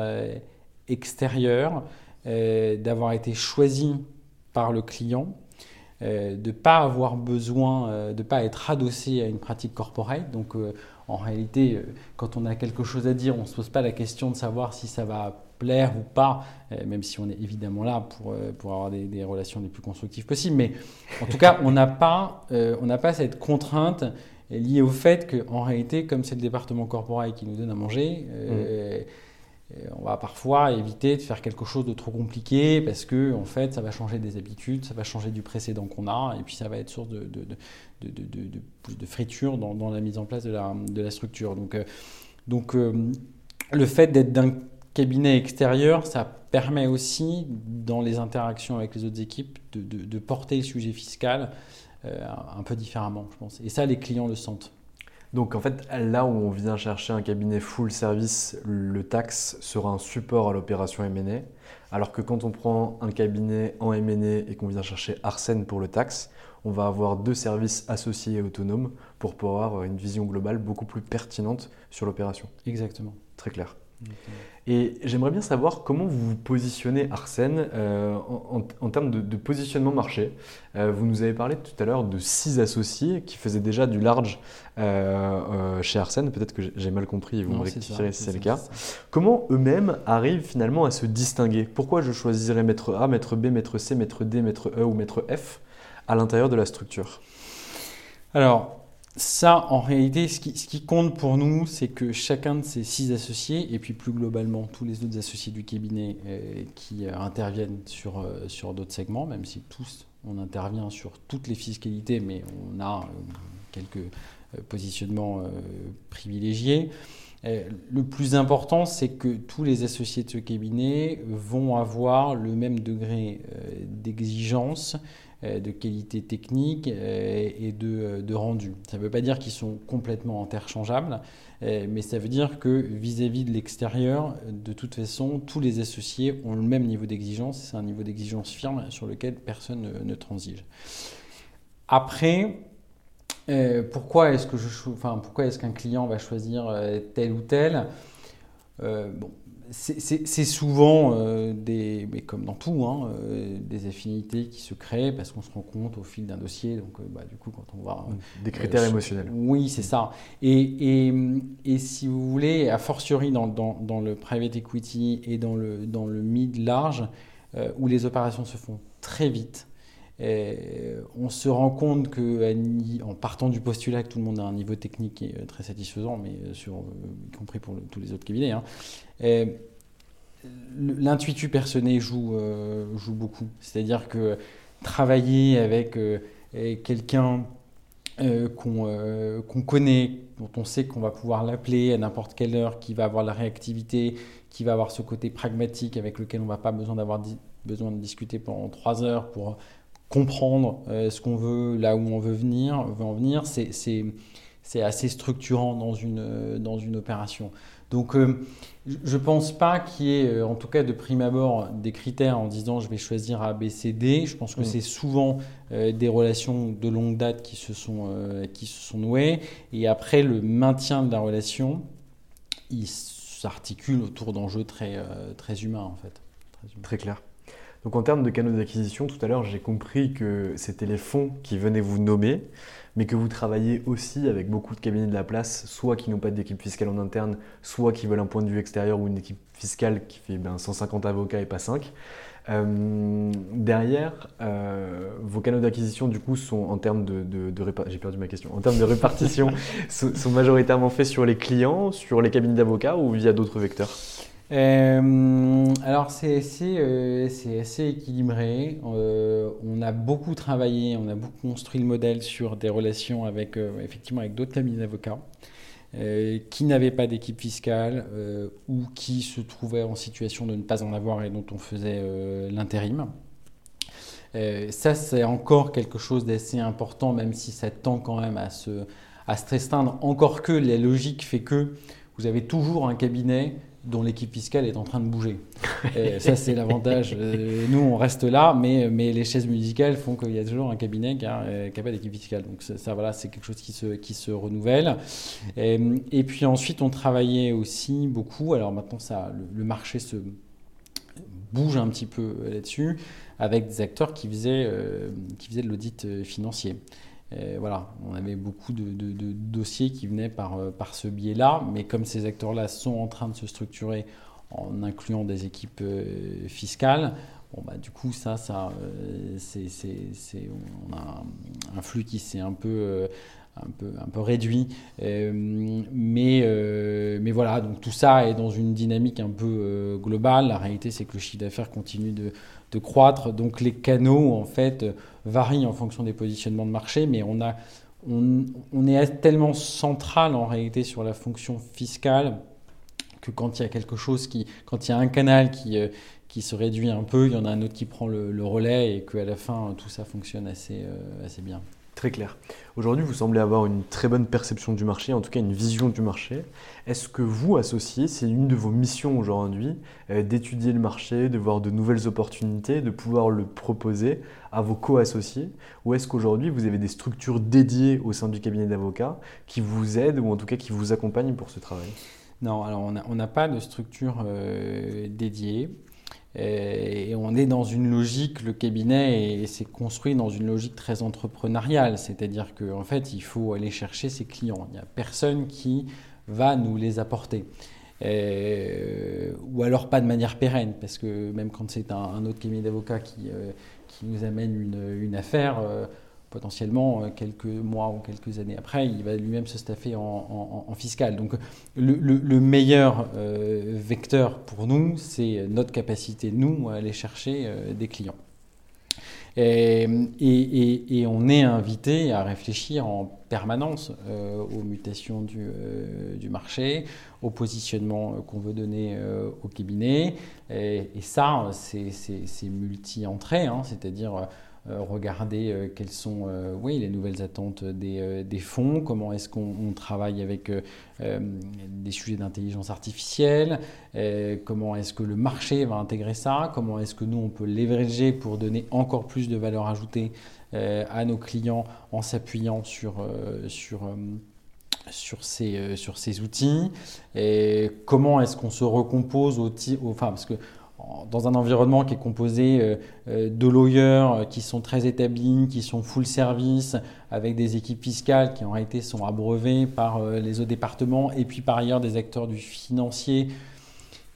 extérieur, d'avoir été choisi par le client de ne pas avoir besoin, euh, de ne pas être adossé à une pratique corporate. Donc euh, en réalité, quand on a quelque chose à dire, on ne se pose pas la question de savoir si ça va plaire ou pas, même si on est évidemment là pour, pour avoir des, relations les plus constructives possibles. Mais en tout cas, on n'a pas, on pas cette contrainte liée au fait qu'en réalité, comme c'est le département corporate qui nous donne à manger, mmh on va parfois éviter de faire quelque chose de trop compliqué parce que en fait ça va changer des habitudes, ça va changer du précédent qu'on a et puis ça va être source de, de, de, friture dans, la mise en place de la, structure. Donc, euh, donc euh, le fait d'être d'un cabinet extérieur, ça permet aussi dans les interactions avec les autres équipes de, porter le sujet fiscal euh, un peu différemment, je pense. Et ça, les clients le sentent. Donc en fait, là où on vient chercher un cabinet full service, le tax sera un support à l'opération M&A, alors que quand on prend un cabinet en M&A et qu'on vient chercher Arsène pour le tax, on va avoir deux services associés et autonomes pour pouvoir avoir une vision globale beaucoup plus pertinente sur l'opération. Exactement. Très clair. Et j'aimerais bien savoir comment vous vous positionnez Arsène euh, en, termes de, positionnement marché. Euh, vous nous avez parlé tout à l'heure de six associés qui faisaient déjà du large euh, chez Arsène. Peut-être que j'ai mal compris et vous me rectifierez si c'est le cas. Comment eux-mêmes arrivent finalement à se distinguer? Pourquoi je choisirais maître A, maître B, maître C, maître D, maître E ou maître F à l'intérieur de la structure? Alors, ça, en réalité, ce qui, compte pour nous, c'est que chacun de ces six associés, et puis plus globalement tous les autres associés du cabinet euh, qui euh, interviennent sur, euh, sur d'autres segments, même si tous, on intervient sur toutes les fiscalités, mais on a quelques positionnements privilégiés. Le plus important, c'est que tous les associés de ce cabinet vont avoir le même degré d'exigence de qualité technique euh, et euh, de, rendu. Ça ne veut pas dire qu'ils sont complètement interchangeables, mais ça veut dire que vis-à-vis de l'extérieur, de toute façon, tous les associés ont le même niveau d'exigence. C'est un niveau d'exigence firme sur lequel personne ne, transige. Après, pourquoi est-ce je, enfin, est-ce qu'un client va choisir tel ou tel? Bon, c'est souvent euh, des, mais comme dans tout, hein, euh, des affinités qui se créent parce qu'on se rend compte au fil d'un dossier. Donc, euh, bah, du coup, quand on va des critères émotionnels. Oui, c'est ça. Et, et, si vous voulez, a fortiori dans, dans, dans, le private equity et dans le dans le mid large, où les opérations se font très vite. On se rend compte qu'en partant du postulat que tout le monde a un niveau technique qui est très satisfaisant, mais sur, y compris pour tous les autres cabinets, hein, l'intuitu joue, euh, joue beaucoup. C'est-à-dire que travailler avec euh, quelqu'un qu'on connaît, dont on sait qu'on va pouvoir l'appeler à n'importe quelle heure, qui va avoir la réactivité, qui va avoir ce côté pragmatique avec lequel on ne va pas besoin d'avoir besoin de discuter pendant trois heures pour comprendre ce qu'on veut, là où on veut venir, veut en venir, c'est assez structurant dans une, dans une opération. Donc, euh, je ne pense pas qu'il y ait, euh, en tout cas de prime abord, des critères en disant je vais choisir A, B, C, D. Je pense que mm. c'est souvent euh, des relations de longue date qui se, sont, qui se sont nouées. Et après, le maintien de la relation, il s'articule autour d'enjeux très, très humains, en fait. Très, très clair. Donc en termes de canaux d'acquisition, tout à l'heure, j'ai compris que c'était les fonds qui venaient vous nommer mais que vous travaillez aussi avec beaucoup de cabinets de la place, soit qui n'ont pas d'équipe fiscale en interne, soit qui veulent un point de vue extérieur ou une équipe fiscale qui fait ben, 150 avocats et pas 5. Euh, derrière, euh, vos canaux d'acquisition, du coup, sont en termes de, j'ai perdu ma question, en termes de répartition, sont majoritairement faits sur les clients, sur les cabinets d'avocats ou via d'autres vecteurs? Euh, alors c'est assez, euh, équilibré. Euh, on a beaucoup travaillé, on a beaucoup construit le modèle sur des relations avec effectivement avec d'autres cabinets d'avocats qui n'avaient pas d'équipe fiscale ou qui se trouvaient en situation de ne pas en avoir et dont on faisait l'intérim. ça c'est encore quelque chose d'assez important, même si ça tend quand même à se, à se restreindre. Encore que la logique fait que vous avez toujours un cabinet dont l'équipe fiscale est en train de bouger. Et ça, c'est l'avantage. Euh, nous, on reste là, mais, mais les chaises musicales font qu'il y a toujours un cabinet qui n'a euh, pas d'équipe fiscale. Donc ça, voilà, c'est quelque chose qui se, qui se renouvelle. Et, puis ensuite, on travaillait aussi beaucoup. Alors maintenant, ça, le, marché se bouge un petit peu là-dessus, avec des acteurs qui faisaient, euh, qui faisaient de l'audit financier voilà, on avait beaucoup de, dossiers qui venaient par, euh, par ce biais-là, mais comme ces acteurs-là sont en train de se structurer en incluant des équipes euh, fiscales, bon, bah, du coup, ça, ça euh, c'est, on a un flux qui s'est un peu, un peu, un peu réduit. mais, mais voilà, donc tout ça est dans une dynamique un peu globale. La réalité, c'est que le chiffre d'affaires continue de croître. Donc les canaux, en fait, varient en fonction des positionnements de marché, mais on, a, on, est tellement central en réalité sur la fonction fiscale que quand il y a quelque chose qui, quand il y a un canal qui, euh, qui se réduit un peu, il y en a un autre qui prend le, relais et qu'à la fin, tout ça fonctionne assez, euh, assez bien. Très clair. Aujourd'hui, vous semblez avoir une très bonne perception du marché, en tout cas une vision du marché. Est-ce que vous, associés, c'est une de vos missions aujourd'hui euh, d'étudier le marché, de voir de nouvelles opportunités, de pouvoir le proposer à vos co-associés? Ou est-ce qu'aujourd'hui, vous avez des structures dédiées au sein du cabinet d'avocats qui vous aident ou en tout cas qui vous accompagnent pour ce travail? Non, alors on n'a pas de structure euh, dédiée. Et on est dans une logique, le cabinet s'est construit dans une logique très entrepreneuriale, c'est-à-dire qu'en fait, il faut aller chercher ses clients. Il n'y a personne qui va nous les apporter. ou alors pas de manière pérenne, parce que même quand c'est un, autre cabinet d'avocats qui, euh, qui, nous amène une, affaire, euh, potentiellement euh, quelques mois ou quelques années après, il va lui-même se staffer en, fiscal. Donc le, meilleur euh, vecteur pour nous, c'est notre capacité, nous, à aller chercher euh, des clients. Et, on est invité à réfléchir en permanence aux mutations du, marché, au positionnement qu'on veut donner au cabinet. Et, ça, c'est multi-entrées, hein, c'est-à-dire regarder euh, quelles sont euh, oui, les nouvelles attentes des, des fonds, comment est-ce qu'on travaille avec des sujets d'intelligence artificielle, comment est-ce que le marché va intégrer ça, comment est-ce que nous on peut leverager pour donner encore plus de valeur ajoutée à nos clients en s'appuyant sur, sur sur ces, sur ces outils. Et comment est-ce qu'on se recompose au, enfin parce que dans un environnement qui est composé euh, euh, de lawyers euh, qui sont très établis, qui sont full service, avec des équipes fiscales qui en réalité sont abreuvées par les autres départements, et puis par ailleurs des acteurs du financier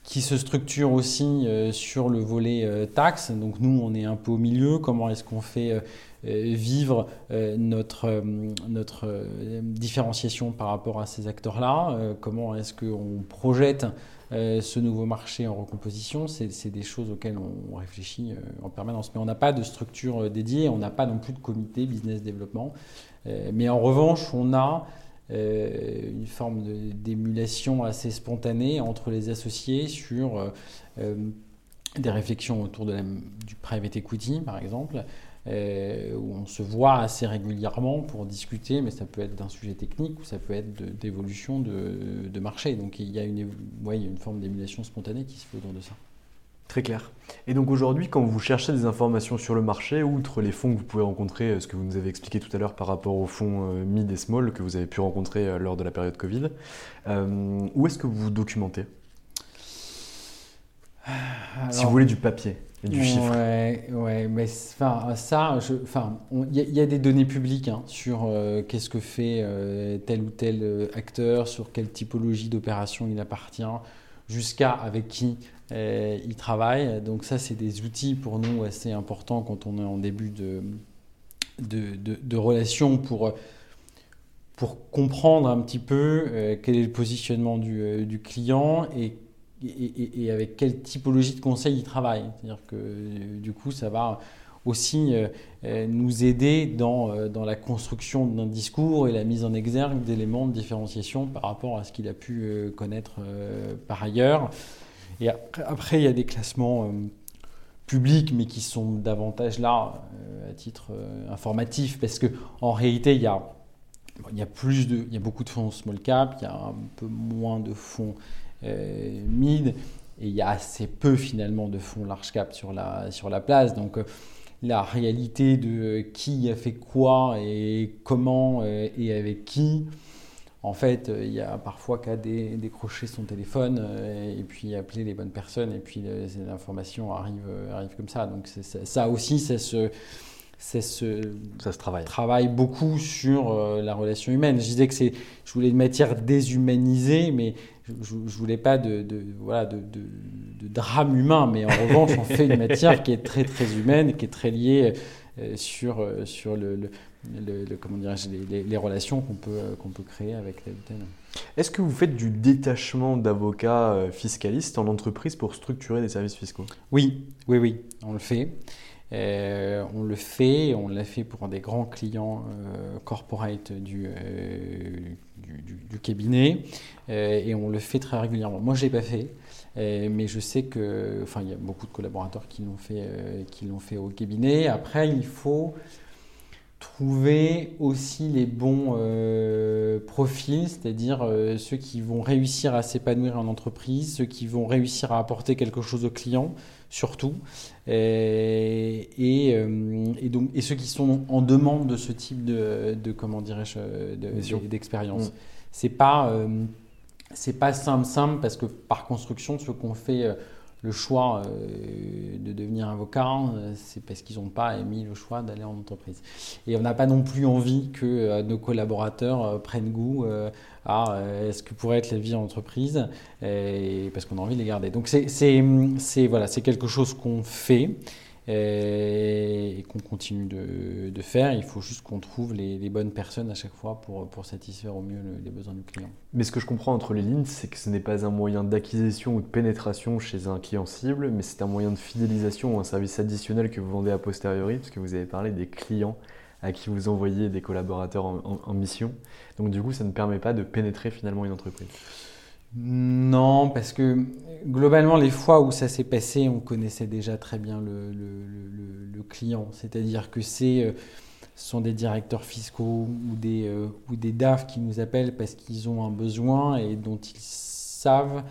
qui se structurent aussi sur le volet taxes. Donc nous, on est un peu au milieu. Comment est-ce qu'on fait vivre notre, notre différenciation par rapport à ces acteurs-là, comment est-ce qu'on projette ce nouveau marché en recomposition, c'est des choses auxquelles on réfléchit en permanence. Mais on n'a pas de structure dédiée, on n'a pas non plus de comité business développement. mais en revanche, on a euh, une forme d'émulation assez spontanée entre les associés sur euh, euh, des réflexions autour de du private equity, par exemple, où on se voit assez régulièrement pour discuter, mais ça peut être d'un sujet technique ou ça peut être d'évolution de, marché. Donc il y a une, ouais, il y a une forme d'émulation spontanée qui se fait autour de ça. Très clair. Et donc aujourd'hui, quand vous cherchez des informations sur le marché, outre les fonds que vous pouvez rencontrer, euh, ce que vous nous avez expliqué tout à l'heure par rapport aux fonds euh, mid et small que vous avez pu rencontrer euh, lors de la période Covid, où est-ce que vous vous documentez? Si vous voulez du papier et du chiffre. Ouais, mais enfin, ça, il y, a des données publiques hein, sur qu'est-ce que fait tel ou tel acteur, sur quelle typologie d'opération il appartient, jusqu'à avec qui euh, il travaille. Donc ça, c'est des outils pour nous assez importants quand on est en début de, de, relation pour, pour comprendre un petit peu euh, quel est le positionnement du, euh, client et, et, avec quelle typologie de conseil il travaille. C'est-à-dire que du coup, ça va aussi nous aider dans, dans la construction d'un discours et la mise en exergue d'éléments de différenciation par rapport à ce qu'il a pu connaître par ailleurs. Et après, il y a des classements euh, publics, mais qui sont davantage là euh, à titre euh, informatif, parce que en réalité, il y a, il y a beaucoup de fonds small cap, il y a un peu moins de fonds mid, et il y a assez peu finalement de fonds large cap sur la, sur la place. Donc la réalité de qui a fait quoi et comment et avec qui, en fait, euh, il y a parfois qu'à décrocher son téléphone euh, et puis appeler les bonnes personnes et puis l'information arrive, euh, arrive comme ça. Donc ça, aussi, ça se, ça se, ça se travaille. travaille beaucoup sur la relation humaine. Je disais que c'est, je voulais une matière déshumanisée, mais je ne voulais pas de, voilà, de, de, drame humain, mais en revanche, on fait une matière qui est très très humaine, qui est très liée sur, sur le le, comment les, les, relations qu'on peut, qu'on peut créer avec tel ou Est-ce que vous faites du détachement d'avocats euh, fiscalistes en entreprise pour structurer des services fiscaux? Oui, oui, oui, on le fait. Euh, on le fait, on l'a fait pour des grands clients euh, corporate du, du, cabinet et on le fait très régulièrement. Moi, je l'ai pas fait, mais je sais que, enfin, il y a beaucoup de collaborateurs qui l'ont fait, qui l'ont fait au cabinet. Après, il faut trouver aussi les bons euh, profils, c'est-à-dire euh, ceux qui vont réussir à s'épanouir en entreprise, ceux qui vont réussir à apporter quelque chose aux clients, surtout, et, euh, et, donc, et ceux qui sont en demande de ce type de, de comment dirais-je, d'expérience. Mm. C'est pas, c'est pas simple, simple, parce que par construction, ce qu'on fait le choix euh, de devenir avocat, euh, c'est parce qu'ils n'ont pas émis le choix d'aller en entreprise. Et on n'a pas non plus envie que euh, nos collaborateurs prennent goût à ce que pourrait être la vie en entreprise, parce qu'on a envie de les garder. Donc c'est voilà, quelque chose qu'on fait et, qu'on continue de, faire. Il faut juste qu'on trouve les, bonnes personnes à chaque fois pour, satisfaire au mieux les besoins du client. Mais ce que je comprends entre les lignes, c'est que ce n'est pas un moyen d'acquisition ou de pénétration chez un client cible, mais c'est un moyen de fidélisation ou un service additionnel que vous vendez a posteriori, parce que vous avez parlé des clients à qui vous envoyez des collaborateurs en mission. Donc du coup, ça ne permet pas de pénétrer finalement une entreprise. Non, parce que globalement, les fois où ça s'est passé, on connaissait déjà très bien le, client. C'est-à-dire que c'est, euh, ce sont des directeurs fiscaux ou des, euh, ou des DAF qui nous appellent parce qu'ils ont un besoin et dont ils savent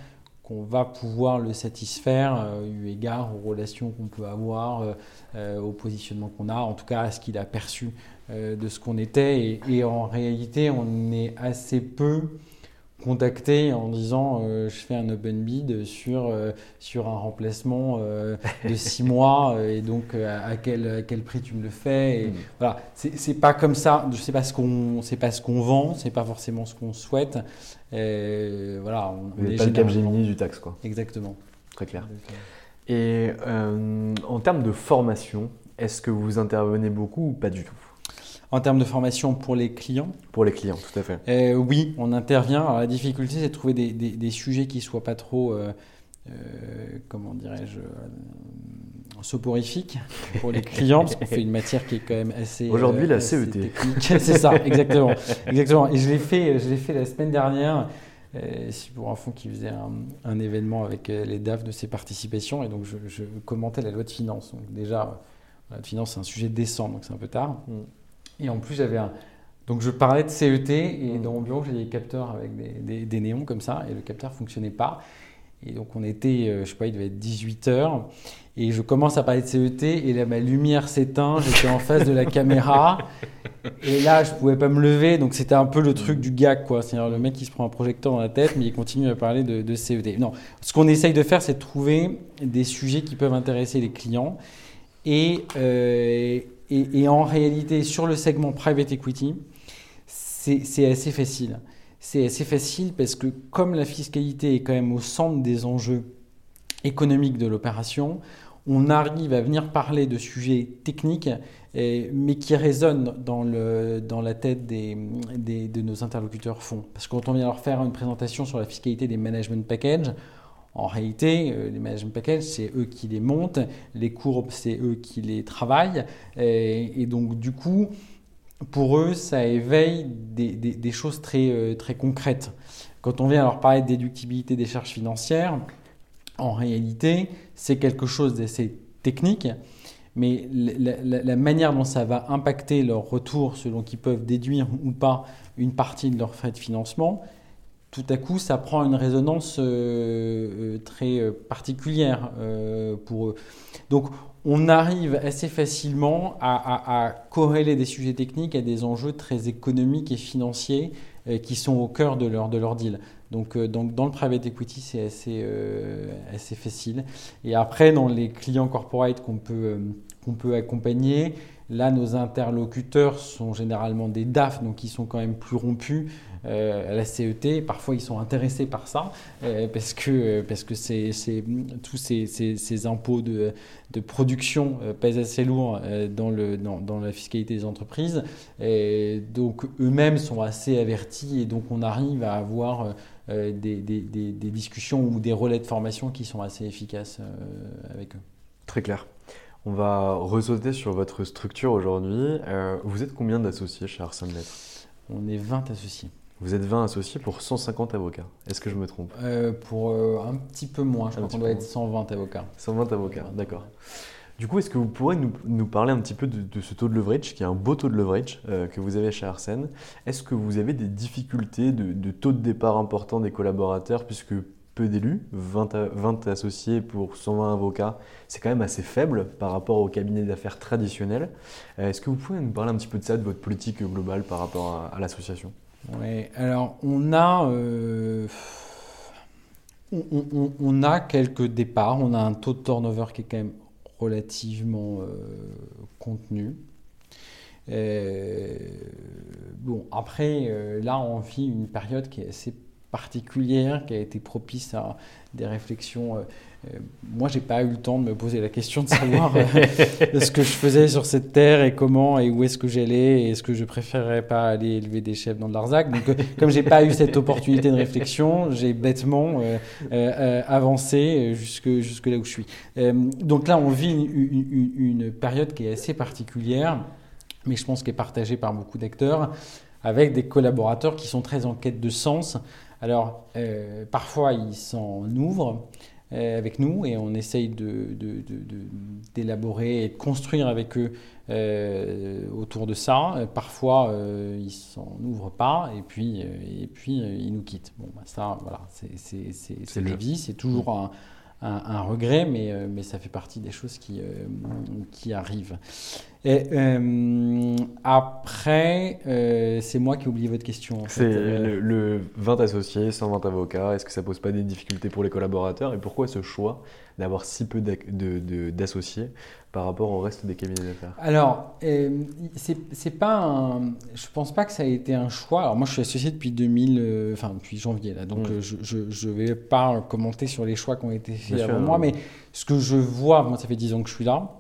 qu'on va pouvoir le satisfaire euh, eu égard aux relations qu'on peut avoir, au positionnement qu'on a, en tout cas à ce qu'il a perçu de ce qu'on était. et, en réalité, on est assez peu contacté en disant euh, je fais un open bid sur, euh, sur un remplacement euh, de six mois et donc à, quel, quel prix tu me le fais et, mm. voilà. C'est pas comme ça. Je sais pas ce qu'on c'est pas ce qu'on vend c'est pas forcément ce qu'on souhaite et, voilà on, on pas le Capgemini du taxe quoi. Exactement. Très clair. Et en termes de formation Est-ce que vous intervenez beaucoup ou pas du tout? En termes de formation pour les clients Pour les clients, tout à fait. Euh, oui, on intervient. Alors, la difficulté, c'est de trouver des, des- des sujets qui soient pas trop, euh, euh, comment dirais-je, soporifiques pour les clients, parce qu'on fait une matière qui est quand même assez. Aujourd'hui, la assez CET. c'est ça, exactement, exactement. Et je l'ai fait, je l'ai fait la semaine dernière. C'est pour un fonds qui faisait un, un événement avec les DAF de ses participations et donc je, je commentais la loi de finances. Donc déjà, la loi de finances c'est un sujet décent, donc c'est un peu tard. Mm. Et en plus j'avais un, donc je parlais de CET et Mm. dans mon bureau j'ai des capteurs avec des, des- des néons comme ça et le capteur fonctionnait pas. Et donc on était, euh, je sais pas, il devait être 18 heures et je commence à parler de CET et là ma lumière s'éteint, j'étais en face de la caméra et là je pouvais pas me lever donc c'était un peu le truc du gag quoi. C'est-à-dire le mec qui se prend un projecteur dans la tête mais il continue à parler de, de CET. Non, ce qu'on essaye de faire c'est de trouver des sujets qui peuvent intéresser les clients et, euh, et, en réalité, sur le segment private equity, c'est assez facile. C'est assez facile parce que comme la fiscalité est quand même au centre des enjeux économiques de l'opération, on arrive à venir parler de sujets techniques, eh, mais qui résonnent dans, la tête de nos interlocuteurs fonds. Parce que quand on vient leur faire une présentation sur la fiscalité des management packages, en réalité, euh, les management packages, c'est eux qui les montent, les courbes, c'est eux qui les travaillent. Et, donc, du coup, pour eux, ça éveille des, choses très, euh, très concrètes. Quand on vient leur parler de déductibilité des charges financières, en réalité, c'est quelque chose d'assez technique, mais la- la manière dont ça va impacter leur retour, selon qu'ils peuvent déduire ou pas une partie de leurs frais de financement, tout à coup, ça prend une résonance euh, euh, très euh, particulière pour eux. Donc, on arrive assez facilement à, à- corréler des sujets techniques à des enjeux très économiques et financiers qui sont au cœur de leur, de leur deal. Donc, donc dans le private equity, c'est assez, assez facile. Et après, dans les clients corporate qu'on peut, qu'on peut accompagner, là, nos interlocuteurs sont généralement des DAF, donc ils sont quand même plus rompus euh, à la CET. Parfois, ils sont intéressés par ça, euh, parce que, parce que c'est, tous ces, ces- impôts de, de production euh, pèsent assez lourd euh, dans, le, dans, dans la fiscalité des entreprises. Et donc, eux-mêmes sont assez avertis, et donc on arrive à avoir euh, des, des- des- discussions ou des relais de formation qui sont assez efficaces euh, avec eux. Très clair. On va ressauter sur votre structure aujourd'hui. Euh, vous êtes combien d'associés chez Arsène Lettres? On est 20 associés. Vous êtes 20 associés pour 150 avocats. Est-ce que je me trompe? Euh, pour euh, un petit peu moins, je Un crois qu'on doit être 120 avocats. 120 avocats, d'accord. Du coup, est-ce que vous pourrez nous, nous parler un petit peu de, de ce taux de leverage, qui est un beau taux de leverage euh, que vous avez chez Arsène? Est-ce que vous avez des difficultés de, de taux de départ important des collaborateurs, puisque peu d'élus, 20, a- 20 associés pour 120 avocats, c'est quand même assez faible par rapport au cabinet d'affaires traditionnel. Euh, Est-ce que vous pouvez nous parler un petit peu de ça, de votre politique globale par rapport à, l'association? Ouais, alors on a, euh, on, a quelques départs, on a un taux de turnover qui est quand même relativement euh, contenu. Bon, après, là, on vit une période qui est assez particulière, qui a été propice à des réflexions. euh, euh, moi, j'ai pas eu le temps de me poser la question de savoir euh, ce que je faisais sur cette terre et comment et où est-ce que j'allais et est-ce que je préférerais pas aller élever des chefs dans de l'Arzac. Donc, euh, comme j'ai pas eu cette opportunité de réflexion, j'ai bêtement avancé jusque, jusque là où je suis. Donc là, on vit une, une- une- une période qui est assez particulière, mais je pense qu'elle est partagée par beaucoup d'acteurs, avec des collaborateurs qui sont très en quête de sens. Alors, euh, parfois, ils s'en ouvrent euh, avec nous et on essaye d'élaborer et de construire avec eux euh, autour de ça. Parfois, ils s'en ouvrent pas et puis, et puis ils nous quittent. Bon, bah, ça, voilà, c'est la vie, c'est toujours un, un- un regret, mais, mais ça fait partie des choses qui, qui arrivent. Et, euh, après, euh, c'est moi qui ai oublié votre question. en C'est fait. Le, le 20 associés, 120 avocats. Est-ce que ça pose pas des difficultés pour les collaborateurs? Et pourquoi ce choix d'avoir si peu d'associés par rapport au reste des cabinets d'affaires? Alors, euh, c'est pas un. Je pense pas que ça a été un choix. Alors, moi, je suis associé depuis 2000, euh, enfin depuis janvier là, donc Mm. euh, je, je je vais pas commenter sur les choix qui ont été faits Bien avant sûr, moi, mais ce que je vois, moi, ça fait 10 ans que je suis là.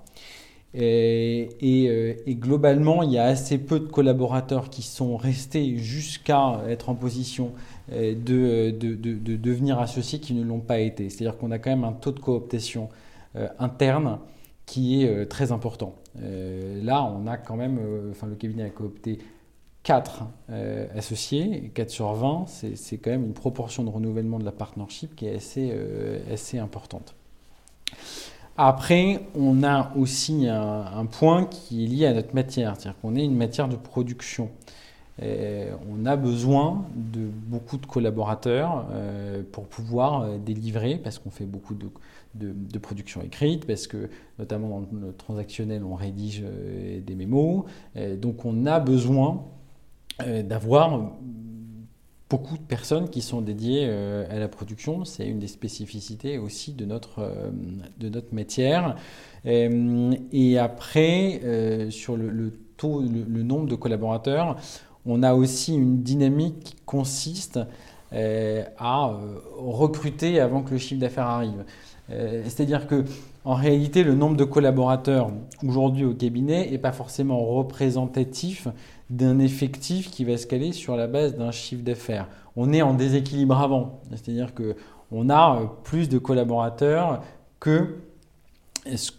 Et, globalement, il y a assez peu de collaborateurs qui sont restés jusqu'à être en position de, de, devenir associés qui ne l'ont pas été. C'est-à-dire qu'on a quand même un taux de cooptation interne qui est très important. là, on a quand même, enfin, le cabinet a coopté 4 euh, associés, 4 sur 20, c'est quand même une proportion de renouvellement de la partnership qui est assez, euh, assez importante. Après, on a aussi un, point qui est lié à notre matière, c'est-à-dire qu'on est une matière de production. on a besoin de beaucoup de collaborateurs euh, pour pouvoir délivrer, parce qu'on fait beaucoup de, de, production écrite, parce que notamment dans le transactionnel, on rédige des mémos. donc on a besoin euh, d'avoir beaucoup de personnes qui sont dédiées euh, à la production. C'est une des spécificités aussi de notre, euh, de notre matière. et après, sur le, taux, le, nombre de collaborateurs, on a aussi une dynamique qui consiste à recruter avant que le chiffre d'affaires arrive. C'est-à-dire que en réalité, le nombre de collaborateurs aujourd'hui au cabinet n'est pas forcément représentatif d'un effectif qui va se caler sur la base d'un chiffre d'affaires. On est en déséquilibre avant, c'est-à-dire que on a euh, plus de collaborateurs que ce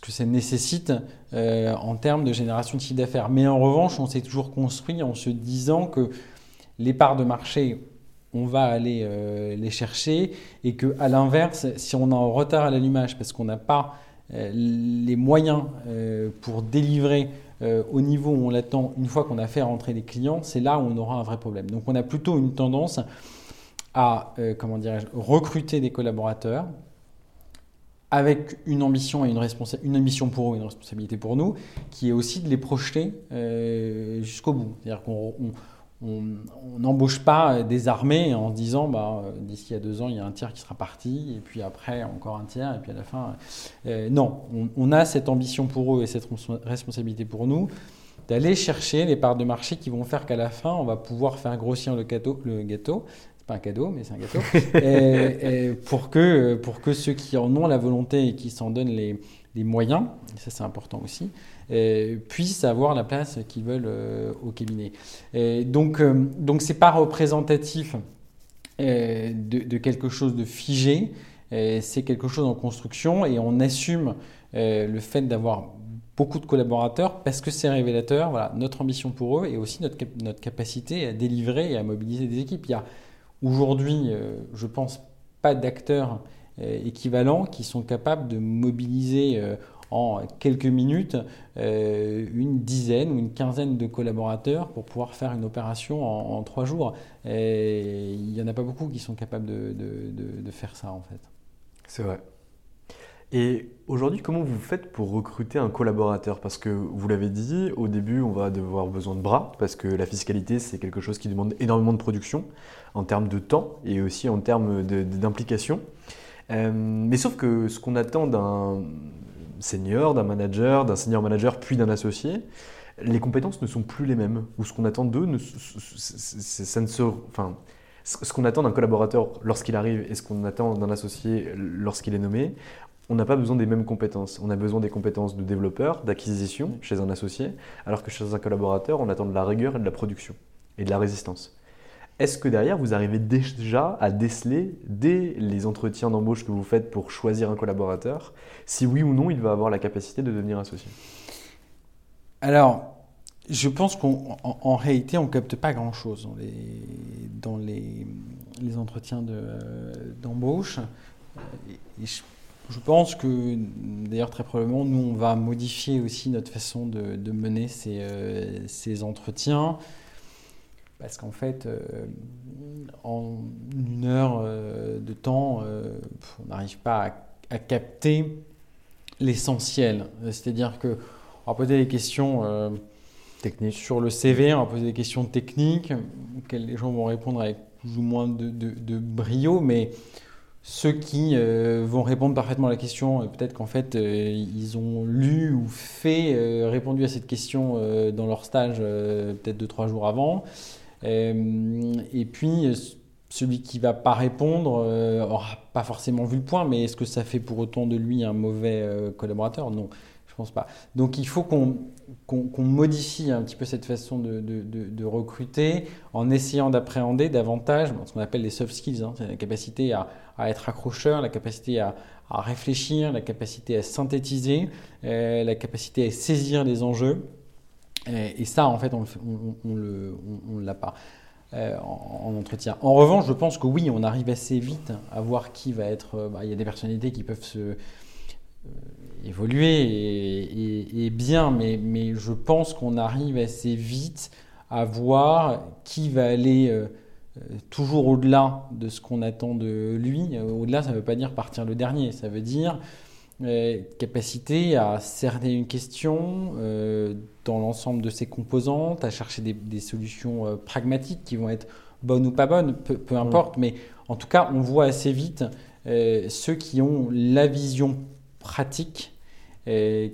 que ça nécessite euh, en termes de génération de chiffre d'affaires. Mais en revanche, on s'est toujours construit en se disant que les parts de marché, on va aller euh, les chercher et que à l'inverse, si on est en retard à l'allumage parce qu'on n'a pas les moyens pour délivrer euh, au niveau où on l'attend, une fois qu'on a fait rentrer les clients, c'est là où on aura un vrai problème. Donc on a plutôt une tendance à euh, comment recruter des collaborateurs avec une ambition et une, une ambition pour eux, une responsabilité pour nous, qui est aussi de les projeter euh, jusqu'au bout. C'est-à-dire qu'on on n'embauche pas des armées en se disant bah, d'ici à deux ans il y a un tiers qui sera parti et puis après encore un tiers et puis à la fin euh, non. On, a cette ambition pour eux et cette responsabilité pour nous d'aller chercher les parts de marché qui vont faire qu'à la fin on va pouvoir faire grossir le gâteau le gâteau. C'est pas un cadeau mais c'est un gâteau. Et, pour que pour que ceux qui en ont la volonté et qui s'en donnent les, les moyens et ça c'est important aussi puissent avoir la place qu'ils veulent euh, au cabinet. Et donc, euh, donc c'est pas représentatif de, quelque chose de figé. c'est quelque chose en construction et on assume le fait d'avoir beaucoup de collaborateurs parce que c'est révélateur, voilà, notre ambition pour eux et aussi notre, notre capacité à délivrer et à mobiliser des équipes. Il y a aujourd'hui, je pense, pas d'acteurs équivalents qui sont capables de mobiliser en quelques minutes euh, une dizaine ou une quinzaine de collaborateurs pour pouvoir faire une opération en, trois jours. Il n'y en a pas beaucoup qui sont capables de, de, faire ça en fait. C'est vrai. Et aujourd'hui, comment vous faites pour recruter un collaborateur? Parce que vous l'avez dit, au début, on va avoir besoin de bras, parce que la fiscalité, c'est quelque chose qui demande énormément de production, en termes de temps et aussi en termes d'implication. Euh, mais sauf que ce qu'on attend d'un senior, d'un manager, d'un senior manager, puis d'un associé, les compétences ne sont plus les mêmes. Ou ce qu'on attend d'eux, ça ne se, enfin, ce qu'on attend d'un collaborateur lorsqu'il arrive et ce qu'on attend d'un associé lorsqu'il est nommé, on n'a pas besoin des mêmes compétences. On a besoin des compétences de développeur, d'acquisition chez un associé, alors que chez un collaborateur, on attend de la rigueur et de la production et de la résistance. Est-ce que derrière, vous arrivez déjà à déceler, dès les entretiens d'embauche que vous faites pour choisir un collaborateur, si oui ou non il va avoir la capacité de devenir associé? Alors, je pense qu'en réalité, on ne capte pas grand-chose dans les, entretiens d'embauche. je, pense que, d'ailleurs, très probablement, nous, on va modifier aussi notre façon de, mener ces, euh, ces entretiens. Parce qu'en fait, euh, en une heure euh, de temps, euh, on n'arrive pas à, capter l'essentiel. C'est-à-dire qu'on va poser des questions techniques sur le CV, on va poser des questions techniques auxquelles les gens vont répondre avec plus ou moins de, brio, mais ceux qui vont répondre parfaitement à la question, peut-être qu'en fait, ils ont lu ou fait, répondu à cette question dans leur stage peut-être deux, trois jours avant. Euh, et puis, celui qui va pas répondre n'aura euh, pas forcément vu le point, mais est-ce que ça fait pour autant de lui un mauvais euh, collaborateur? Non. Je pense pas. Donc il faut qu'on qu'on modifie un petit peu cette façon de, de, recruter en essayant d'appréhender davantage ce qu'on appelle les soft skills, hein, la capacité à, à, être accrocheur, la capacité à, à, réfléchir, la capacité à synthétiser, la capacité à saisir les enjeux. Et, ça, en fait, on ne on, l'a pas. Euh, en, entretien. En revanche, je pense que oui, on arrive assez vite à voir qui va être. Euh, bah, il y a des personnalités qui peuvent se évoluer et, bien, mais, mais, je pense qu'on arrive assez vite à voir qui va aller euh, euh, toujours au-delà de ce qu'on attend de lui. Euh, au-delà, ça ne veut pas dire partir le dernier, ça veut dire capacité à cerner une question dans l'ensemble de ses composantes, à chercher des, solutions pragmatiques qui vont être bonnes ou pas bonnes, peu, peu importe, mais en tout cas, on voit assez vite ceux qui ont la vision pratique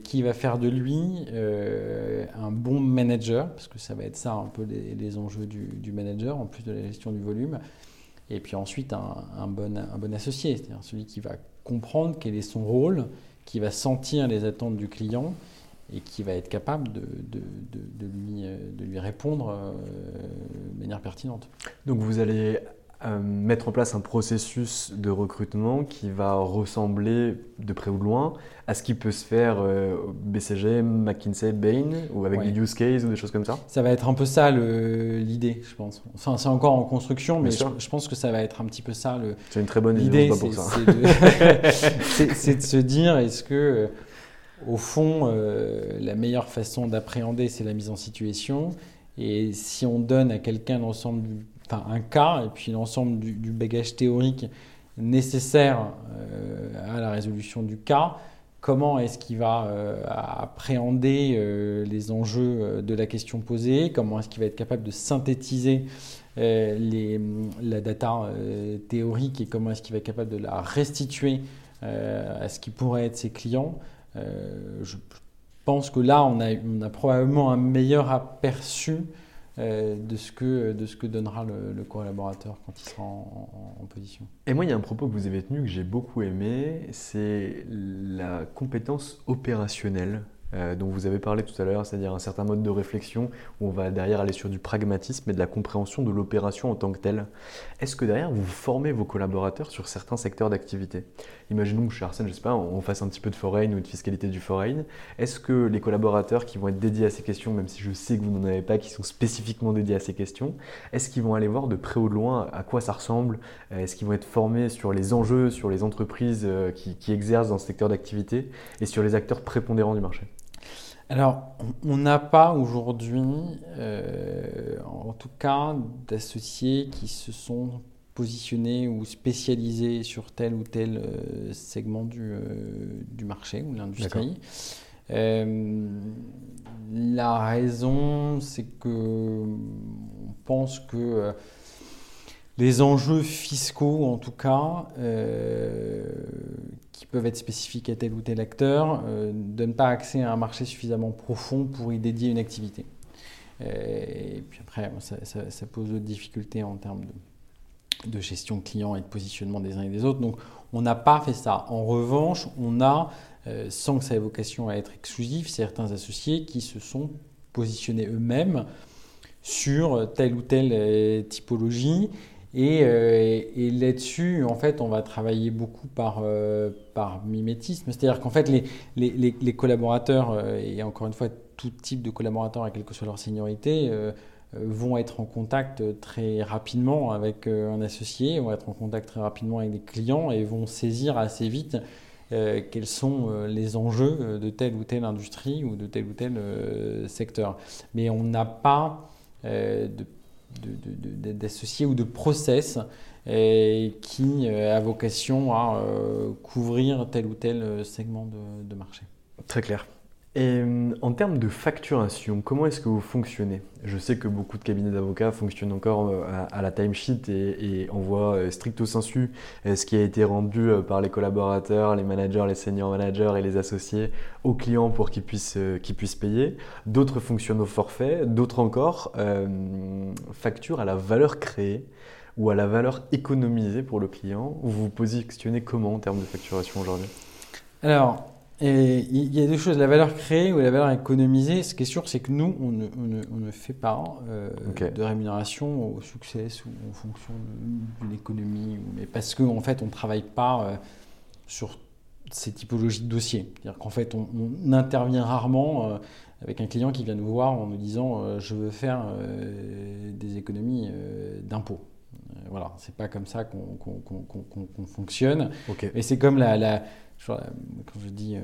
qui va faire de lui euh, un bon manager, parce que ça va être ça un peu les, enjeux du, manager, en plus de la gestion du volume. Et puis ensuite, un, bon, un bon associé, c'est-à-dire celui qui va comprendre quel est son rôle, qui va sentir les attentes du client et qui va être capable de, de, de, lui, de lui, répondre euh, de manière pertinente. Donc vous allez euh, mettre en place un processus de recrutement qui va ressembler de près ou de loin à ce qui peut se faire euh, BCG, McKinsey, Bain ou avec des use cases ou des choses comme ça Ça va être un peu ça l'idée, je pense. Enfin, c'est encore en construction, mais je, pense que ça va être un petit peu ça. C'est une très bonne idée pour ça. C'est de, se dire est-ce que, euh, au fond, la meilleure façon d'appréhender, c'est la mise en situation. Et si on donne à quelqu'un l'ensemble du enfin, un cas et puis l'ensemble du, bagage théorique nécessaire euh, à la résolution du cas. Comment est-ce qu'il va euh, appréhender euh, les enjeux de la question posée? Comment est-ce qu'il va être capable de synthétiser les, la data théorique? Et comment est-ce qu'il va être capable de la restituer à ce qui pourrait être ses clients? Je pense que là, on a, on a probablement un meilleur aperçu de, ce que, de ce que donnera le, collaborateur quand il sera en, position. Et moi, il y a un propos que vous avez tenu que j'ai beaucoup aimé, c'est la compétence opérationnelle euh, dont vous avez parlé tout à l'heure, c'est-à-dire un certain mode de réflexion où on va derrière aller sur du pragmatisme et de la compréhension de l'opération en tant que telle. Est-ce que derrière vous formez vos collaborateurs sur certains secteurs d'activité? Imaginons que chez Arsène, je sais pas, on fasse un petit peu de foreign ou de fiscalité du foreign. Est-ce que les collaborateurs qui vont être dédiés à ces questions, même si je sais que vous n'en avez pas qui sont spécifiquement dédiés à ces questions, est-ce qu'ils vont aller voir de près ou de loin à quoi ça ressemble? Est-ce qu'ils vont être formés sur les enjeux, sur les entreprises euh, qui exercent dans ce secteur d'activité et sur les acteurs prépondérants du marché? Alors, on n'a pas aujourd'hui, euh, en tout cas, d'associés qui se sont positionnés ou spécialisés sur tel ou tel euh, segment du, euh, du, marché ou l'industrie. la raison, c'est que on pense que les enjeux fiscaux, en tout cas, qui peuvent être spécifiques à tel ou tel acteur, euh, ne donnent pas accès à un marché suffisamment profond pour y dédier une activité. Euh, et puis après, ça, pose d'autres difficultés en termes de, gestion client et de positionnement des uns et des autres. Donc, on n'a pas fait ça. En revanche, on a, euh, sans que ça ait vocation à être exclusif, certains associés qui se sont positionnés eux-mêmes sur telle ou telle typologie euh, et, là-dessus, en fait, on va travailler beaucoup par, euh, par mimétisme. C'est-à-dire qu'en fait, les, les, collaborateurs, euh, et encore une fois, tout type de collaborateurs, quelle que soit leur seniorité, vont être en contact très rapidement avec un associé, vont être en contact très rapidement avec des clients et vont saisir assez vite quels sont les enjeux de telle ou telle industrie ou de tel ou tel secteur. Mais on n'a pas de d'associés ou de process qui euh, a vocation à euh, couvrir tel ou tel euh, segment de marché. Très clair. Et en termes de facturation, comment est-ce que vous fonctionnez? Je sais que beaucoup de cabinets d'avocats fonctionnent encore à, la timesheet et, envoient stricto sensu ce qui a été rendu par les collaborateurs, les managers, les senior managers et les associés aux clients pour qu'ils puissent, payer. D'autres fonctionnent au forfait, d'autres encore euh, facturent à la valeur créée ou à la valeur économisée pour le client. Vous vous positionnez comment en termes de facturation aujourd'hui? Alors, Et il y a deux choses, la valeur créée ou la valeur économisée. Ce qui est sûr, c'est que nous, on ne, on ne, on ne fait pas euh, de rémunération au succès ou en fonction d'une économie. Mais parce qu'en en fait, on ne travaille pas euh, sur ces typologies de dossiers. C'est-à-dire qu'en fait, on, on intervient rarement euh, avec un client qui vient nous voir en nous disant je veux faire des économies d'impôts. Voilà, c'est pas comme ça qu'on fonctionne. Ok. Et c'est comme la, la- genre, la- quand je dis euh,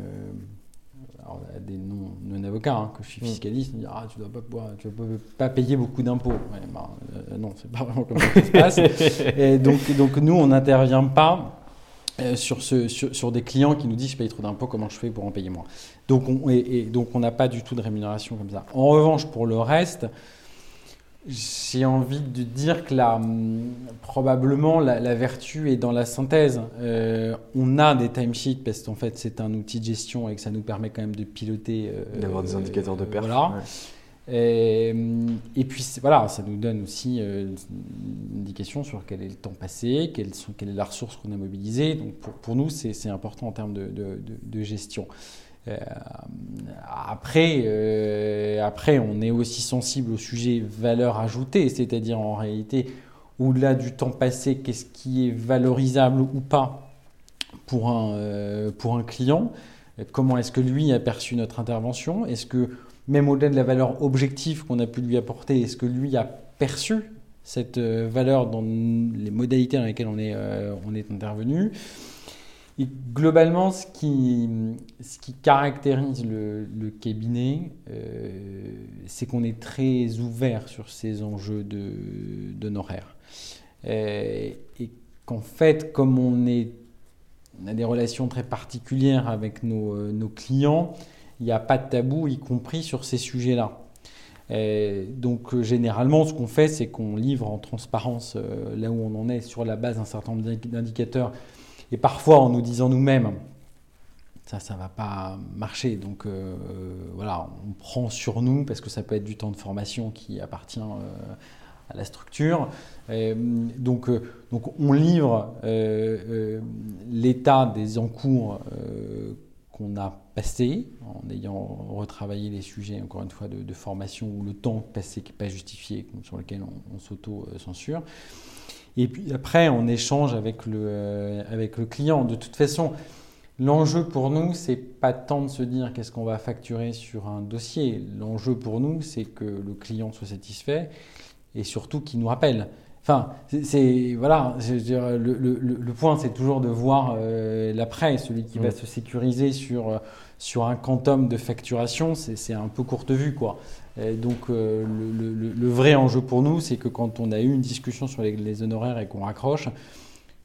alors, à des non, non avocats, hein, que je suis Mm. fiscaliste, on dit ah tu dois pas pouvoir- tu dois pas payer beaucoup d'impôts. Ouais, ben, euh, non, c'est pas vraiment comme ça que ça se passe. Et donc, donc nous, on n'intervient pas euh, sur, ce, sur, sur des clients qui nous disent je paye trop d'impôts, comment je fais pour en payer moins? Donc on et, et donc on n'a pas du tout de rémunération comme ça. En revanche, pour le reste, j'ai envie de dire que hum, probablement la, la vertu est dans la synthèse. Euh, on a des timesheets parce qu'en fait c'est un outil de gestion et que ça nous permet quand même de piloter. euh, D'avoir des indicateurs de euh. Voilà. ouais. Et, et puis voilà, ça nous donne aussi euh, une indication sur quel est le temps passé, quelle, est la ressource qu'on a mobilisée. Donc pour, pour nous, c'est c'est important en termes de, de- de- de gestion. Euh, après, euh, après, on est aussi sensible au sujet valeur ajoutée, c'est-à-dire en réalité, au-delà du temps passé, qu'est-ce qui est valorisable ou pas pour un, euh, pour un client Comment est-ce que lui a perçu notre intervention Est-ce que même au-delà de la valeur objective qu'on a pu lui apporter, est-ce que lui a perçu cette valeur dans les modalités dans lesquelles on est, on est intervenu Et globalement, ce qui, caractérise le, cabinet, euh, c'est qu'on est très ouvert sur ces enjeux d'honoraires. Euh, et qu'en fait, comme on, a des relations très particulières avec nos, euh, nos clients, il n'y a pas de tabou, y compris sur ces sujets-là. Donc généralement, ce qu'on fait, c'est qu'on livre en transparence là où on en est sur la base d'un certain nombre d'indic- d'indicateurs et parfois en nous disant nous-mêmes, ça, ça va pas marcher. Donc euh, voilà, on prend sur nous parce que ça peut être du temps de formation qui appartient euh, à la structure. Euh, donc, donc on livre l'état des encours qu'on a passé en ayant retravaillé les sujets, encore une fois, de, formation ou le temps passé qui n'est pas justifié, sur lequel on s'auto-censure. Et puis après, on échange avec le, euh, avec le client. De toute façon, l'enjeu pour nous, c'est pas tant de se dire qu'est-ce qu'on va facturer sur un dossier. L'enjeu pour nous, c'est que le client soit satisfait et surtout qu'il nous rappelle. Enfin, c'est- voilà, je veux dire, le, le- le- le point, c'est toujours de voir euh, l'après, celui qui va Mm. se sécuriser sur euh, sur un quantum de facturation, c'est c'est un peu courte vue, quoi. Et donc, euh, le, vrai enjeu pour nous, c'est que quand on a eu une discussion sur les, les honoraires et qu'on raccroche,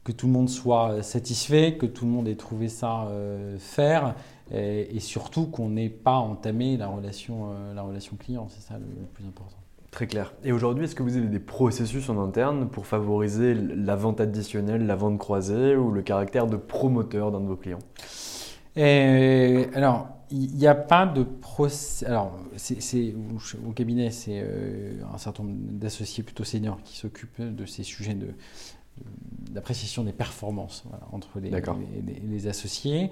que tout le monde soit satisfait, que tout le monde ait trouvé ça euh, faire, et, et surtout qu'on n'ait pas entamé la relation, la relation client. C'est ça le plus important. Très clair. Et aujourd'hui, est-ce que vous avez des processus en interne pour favoriser la vente additionnelle, la vente croisée ou le caractère de promoteur d'un de vos clients? Et, alors, il n'y a pas de procès. Alors, c'est, au cabinet, c'est euh, un certain nombre d'associés plutôt seniors qui s'occupent de ces sujets de, de- d'appréciation des performances voilà, entre les, associés.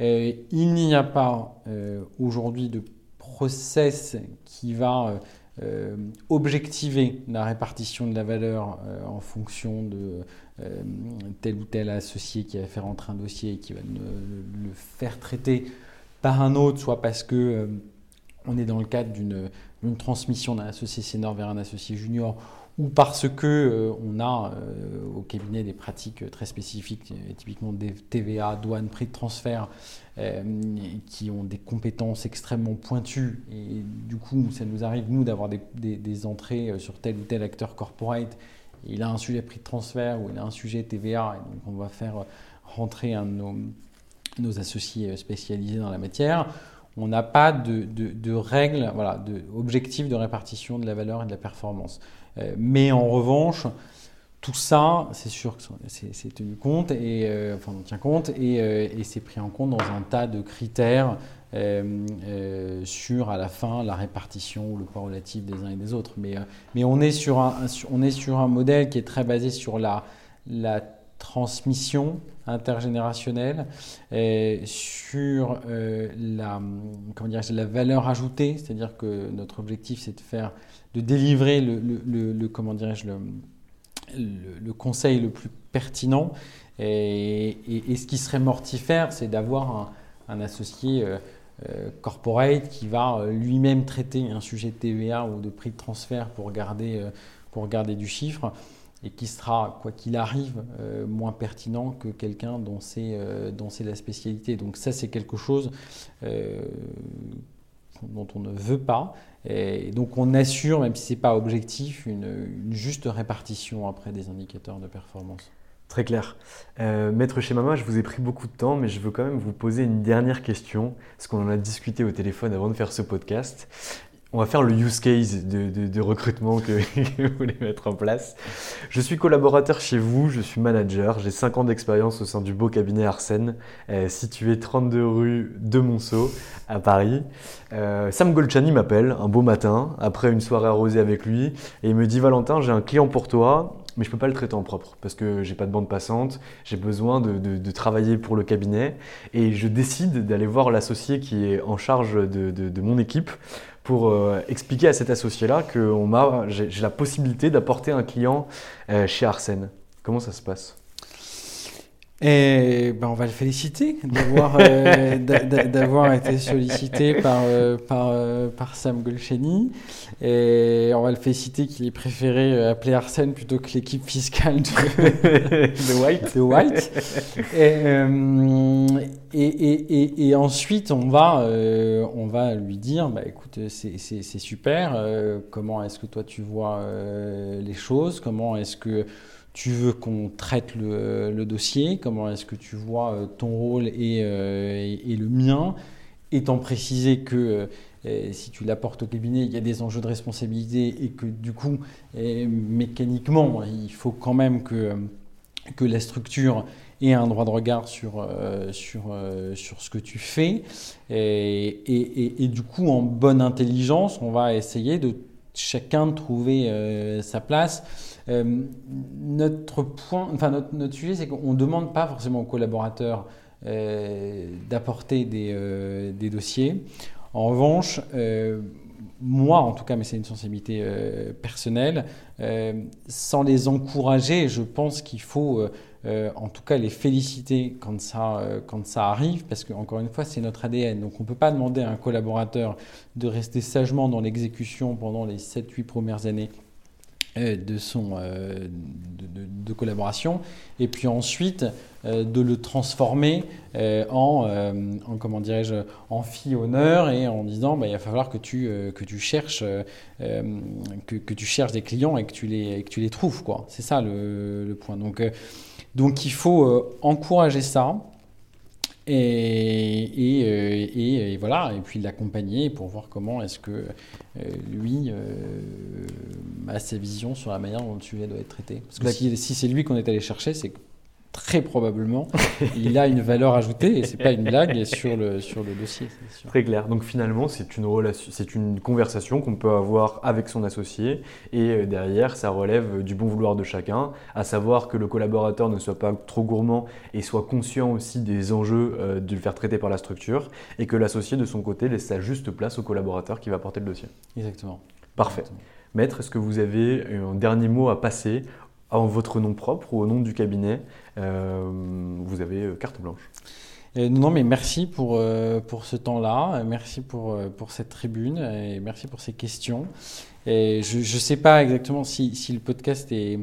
Euh, il n'y a pas euh, aujourd'hui de process qui va euh, objectiver la répartition de la valeur euh, en fonction de euh, tel ou tel associé qui va faire entrer un dossier et qui va le, faire traiter par un autre, soit parce que on est dans le cadre d'une transmission d'un associé senior vers un associé junior, ou parce que on a au cabinet des pratiques très spécifiques, typiquement des TVA, douane, prix de transfert, qui ont des compétences extrêmement pointues. Et du coup, ça nous arrive, nous, d'avoir des, entrées euh, sur tel ou tel acteur corporate. Il a un sujet prix de transfert ou il a un sujet TVA, et donc on va faire euh, rentrer un de nos, associés euh, spécialisés dans la matière. On n'a pas de, de, de règles, voilà, de objectifs de répartition de la valeur et de la performance. Euh, mais en revanche, tout ça, c'est sûr que c'est tenu compte, et, euh, enfin on en tient compte, et, euh, et c'est pris en compte dans un tas de critères euh, sur à la fin la répartition ou le poids relatif des uns et des autres. Mais, mais on, est sur un, on est sur un modèle qui est très basé sur la, la transmission intergénérationnelle, sur la, comment dire, la valeur ajoutée, c'est-à-dire que notre objectif c'est de faire, de délivrer le, comment le, le, conseil le plus pertinent. Et, ce qui serait mortifère, c'est d'avoir un, associé euh, euh, corporate qui va lui-même traiter un sujet de TVA ou de prix de transfert pour garder, pour garder du chiffre et qui sera, quoi qu'il arrive, euh, moins pertinent que quelqu'un dont c'est euh, la spécialité. Donc ça, c'est quelque chose euh, dont on ne veut pas. Et donc on assure, même si ce n'est pas objectif, une, juste répartition après des indicateurs de performance. Très clair. Maître chez je vous ai pris beaucoup de temps, mais je veux quand même vous poser une dernière question, parce qu'on en a discuté au téléphone avant de faire ce podcast. On va faire le use case de, recrutement que, vous voulez mettre en place. Je suis collaborateur chez vous, je suis manager, j'ai 5 ans d'expérience au sein du beau cabinet Arsène, euh, situé 32 rue de Monceau à Paris. Euh, Sam Golchani m'appelle un beau matin, après une soirée arrosée avec lui, et il me dit Valentin, j'ai un client pour toi, mais je ne peux pas le traiter en propre parce que j'ai pas de bande passante, j'ai besoin de, travailler pour le cabinet et je décide d'aller voir l'associé qui est en charge de mon équipe pour euh, expliquer à cet associé-là que j'ai la possibilité d'apporter un client euh, chez Arsène. Comment ça se passe? Et ben on va le féliciter d'avoir euh, d'avoir été sollicité par euh, par, euh, par Sam Golcheni et on va le féliciter qu'il ait préféré appeler Arsène plutôt que l'équipe fiscale de, White. De White. Et, et, et, et, ensuite on va on va lui dire bah écoute c'est super comment est-ce que toi tu vois les choses? Comment est-ce que tu veux qu'on traite le, dossier, comment est-ce que tu vois euh, ton rôle et, euh, le mien, étant précisé que euh, si tu l'apportes au cabinet, il y a des enjeux de responsabilité et que du coup, mécaniquement, il faut quand même que, la structure ait un droit de regard sur, ce que tu fais. Et, et, du coup, en bonne intelligence, on va essayer de chacun trouver sa place euh, notre point, enfin notre, notre sujet, c'est qu'on ne demande pas forcément aux collaborateurs euh, d'apporter des, euh, des, dossiers. En revanche, moi en tout cas, mais c'est une sensibilité personnelle, sans les encourager, je pense qu'il faut en tout cas les féliciter quand ça, quand ça arrive, parce qu'encore une fois, c'est notre ADN. Donc on ne peut pas demander à un collaborateur de rester sagement dans l'exécution pendant les 7-8 premières années euh, de son euh, de, collaboration et puis ensuite euh, de le transformer en, en, comment dirais-je en fille honneur et en disant bah, il va falloir que tu que tu cherches que, tu cherches des clients et que tu les que tu les trouves c'est ça le, le, point donc donc il faut encourager ça et, et, et, voilà, et puis l'accompagner pour voir comment est-ce que lui à sa vision sur la manière dont le sujet doit être traité. Parce que si, si c'est lui qu'on est allé chercher, c'est très probablement il a une valeur ajoutée et c'est pas une blague sur le, sur le dossier. Très clair. Donc finalement, c'est une, relation, c'est une conversation qu'on peut avoir avec son associé et euh, derrière, ça relève du bon vouloir de chacun, à savoir que le collaborateur ne soit pas trop gourmand et soit conscient aussi des enjeux euh, de le faire traiter par la structure et que l'associé de son côté laisse sa juste place au collaborateur qui va porter le dossier. Exactement. Parfait. Maître, est-ce que vous avez un dernier mot à passer en votre nom propre ou au nom du cabinet euh, Vous avez euh, carte blanche. non, mais merci pour, euh, pour ce temps-là, merci pour, pour cette tribune et merci pour ces questions. Je ne sais pas exactement si, si le podcast est,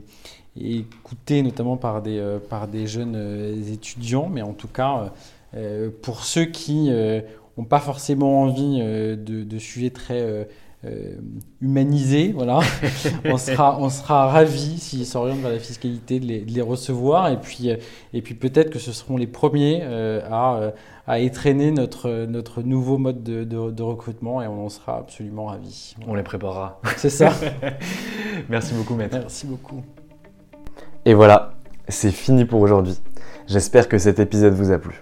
écouté notamment par des, par des jeunes étudiants, mais en tout cas, pour ceux qui n'ont pas forcément envie de, de sujets très euh, humanisé, voilà. on sera, on sera ravis s'ils s'orientent vers la fiscalité de les, recevoir et puis, euh, et puis peut-être que ce seront les premiers euh, à, à étraîner notre, notre nouveau mode de, de, recrutement et on en sera absolument ravis. On les préparera. C'est ça. Merci beaucoup, maître. Merci beaucoup. Et voilà, c'est fini pour aujourd'hui. J'espère que cet épisode vous a plu.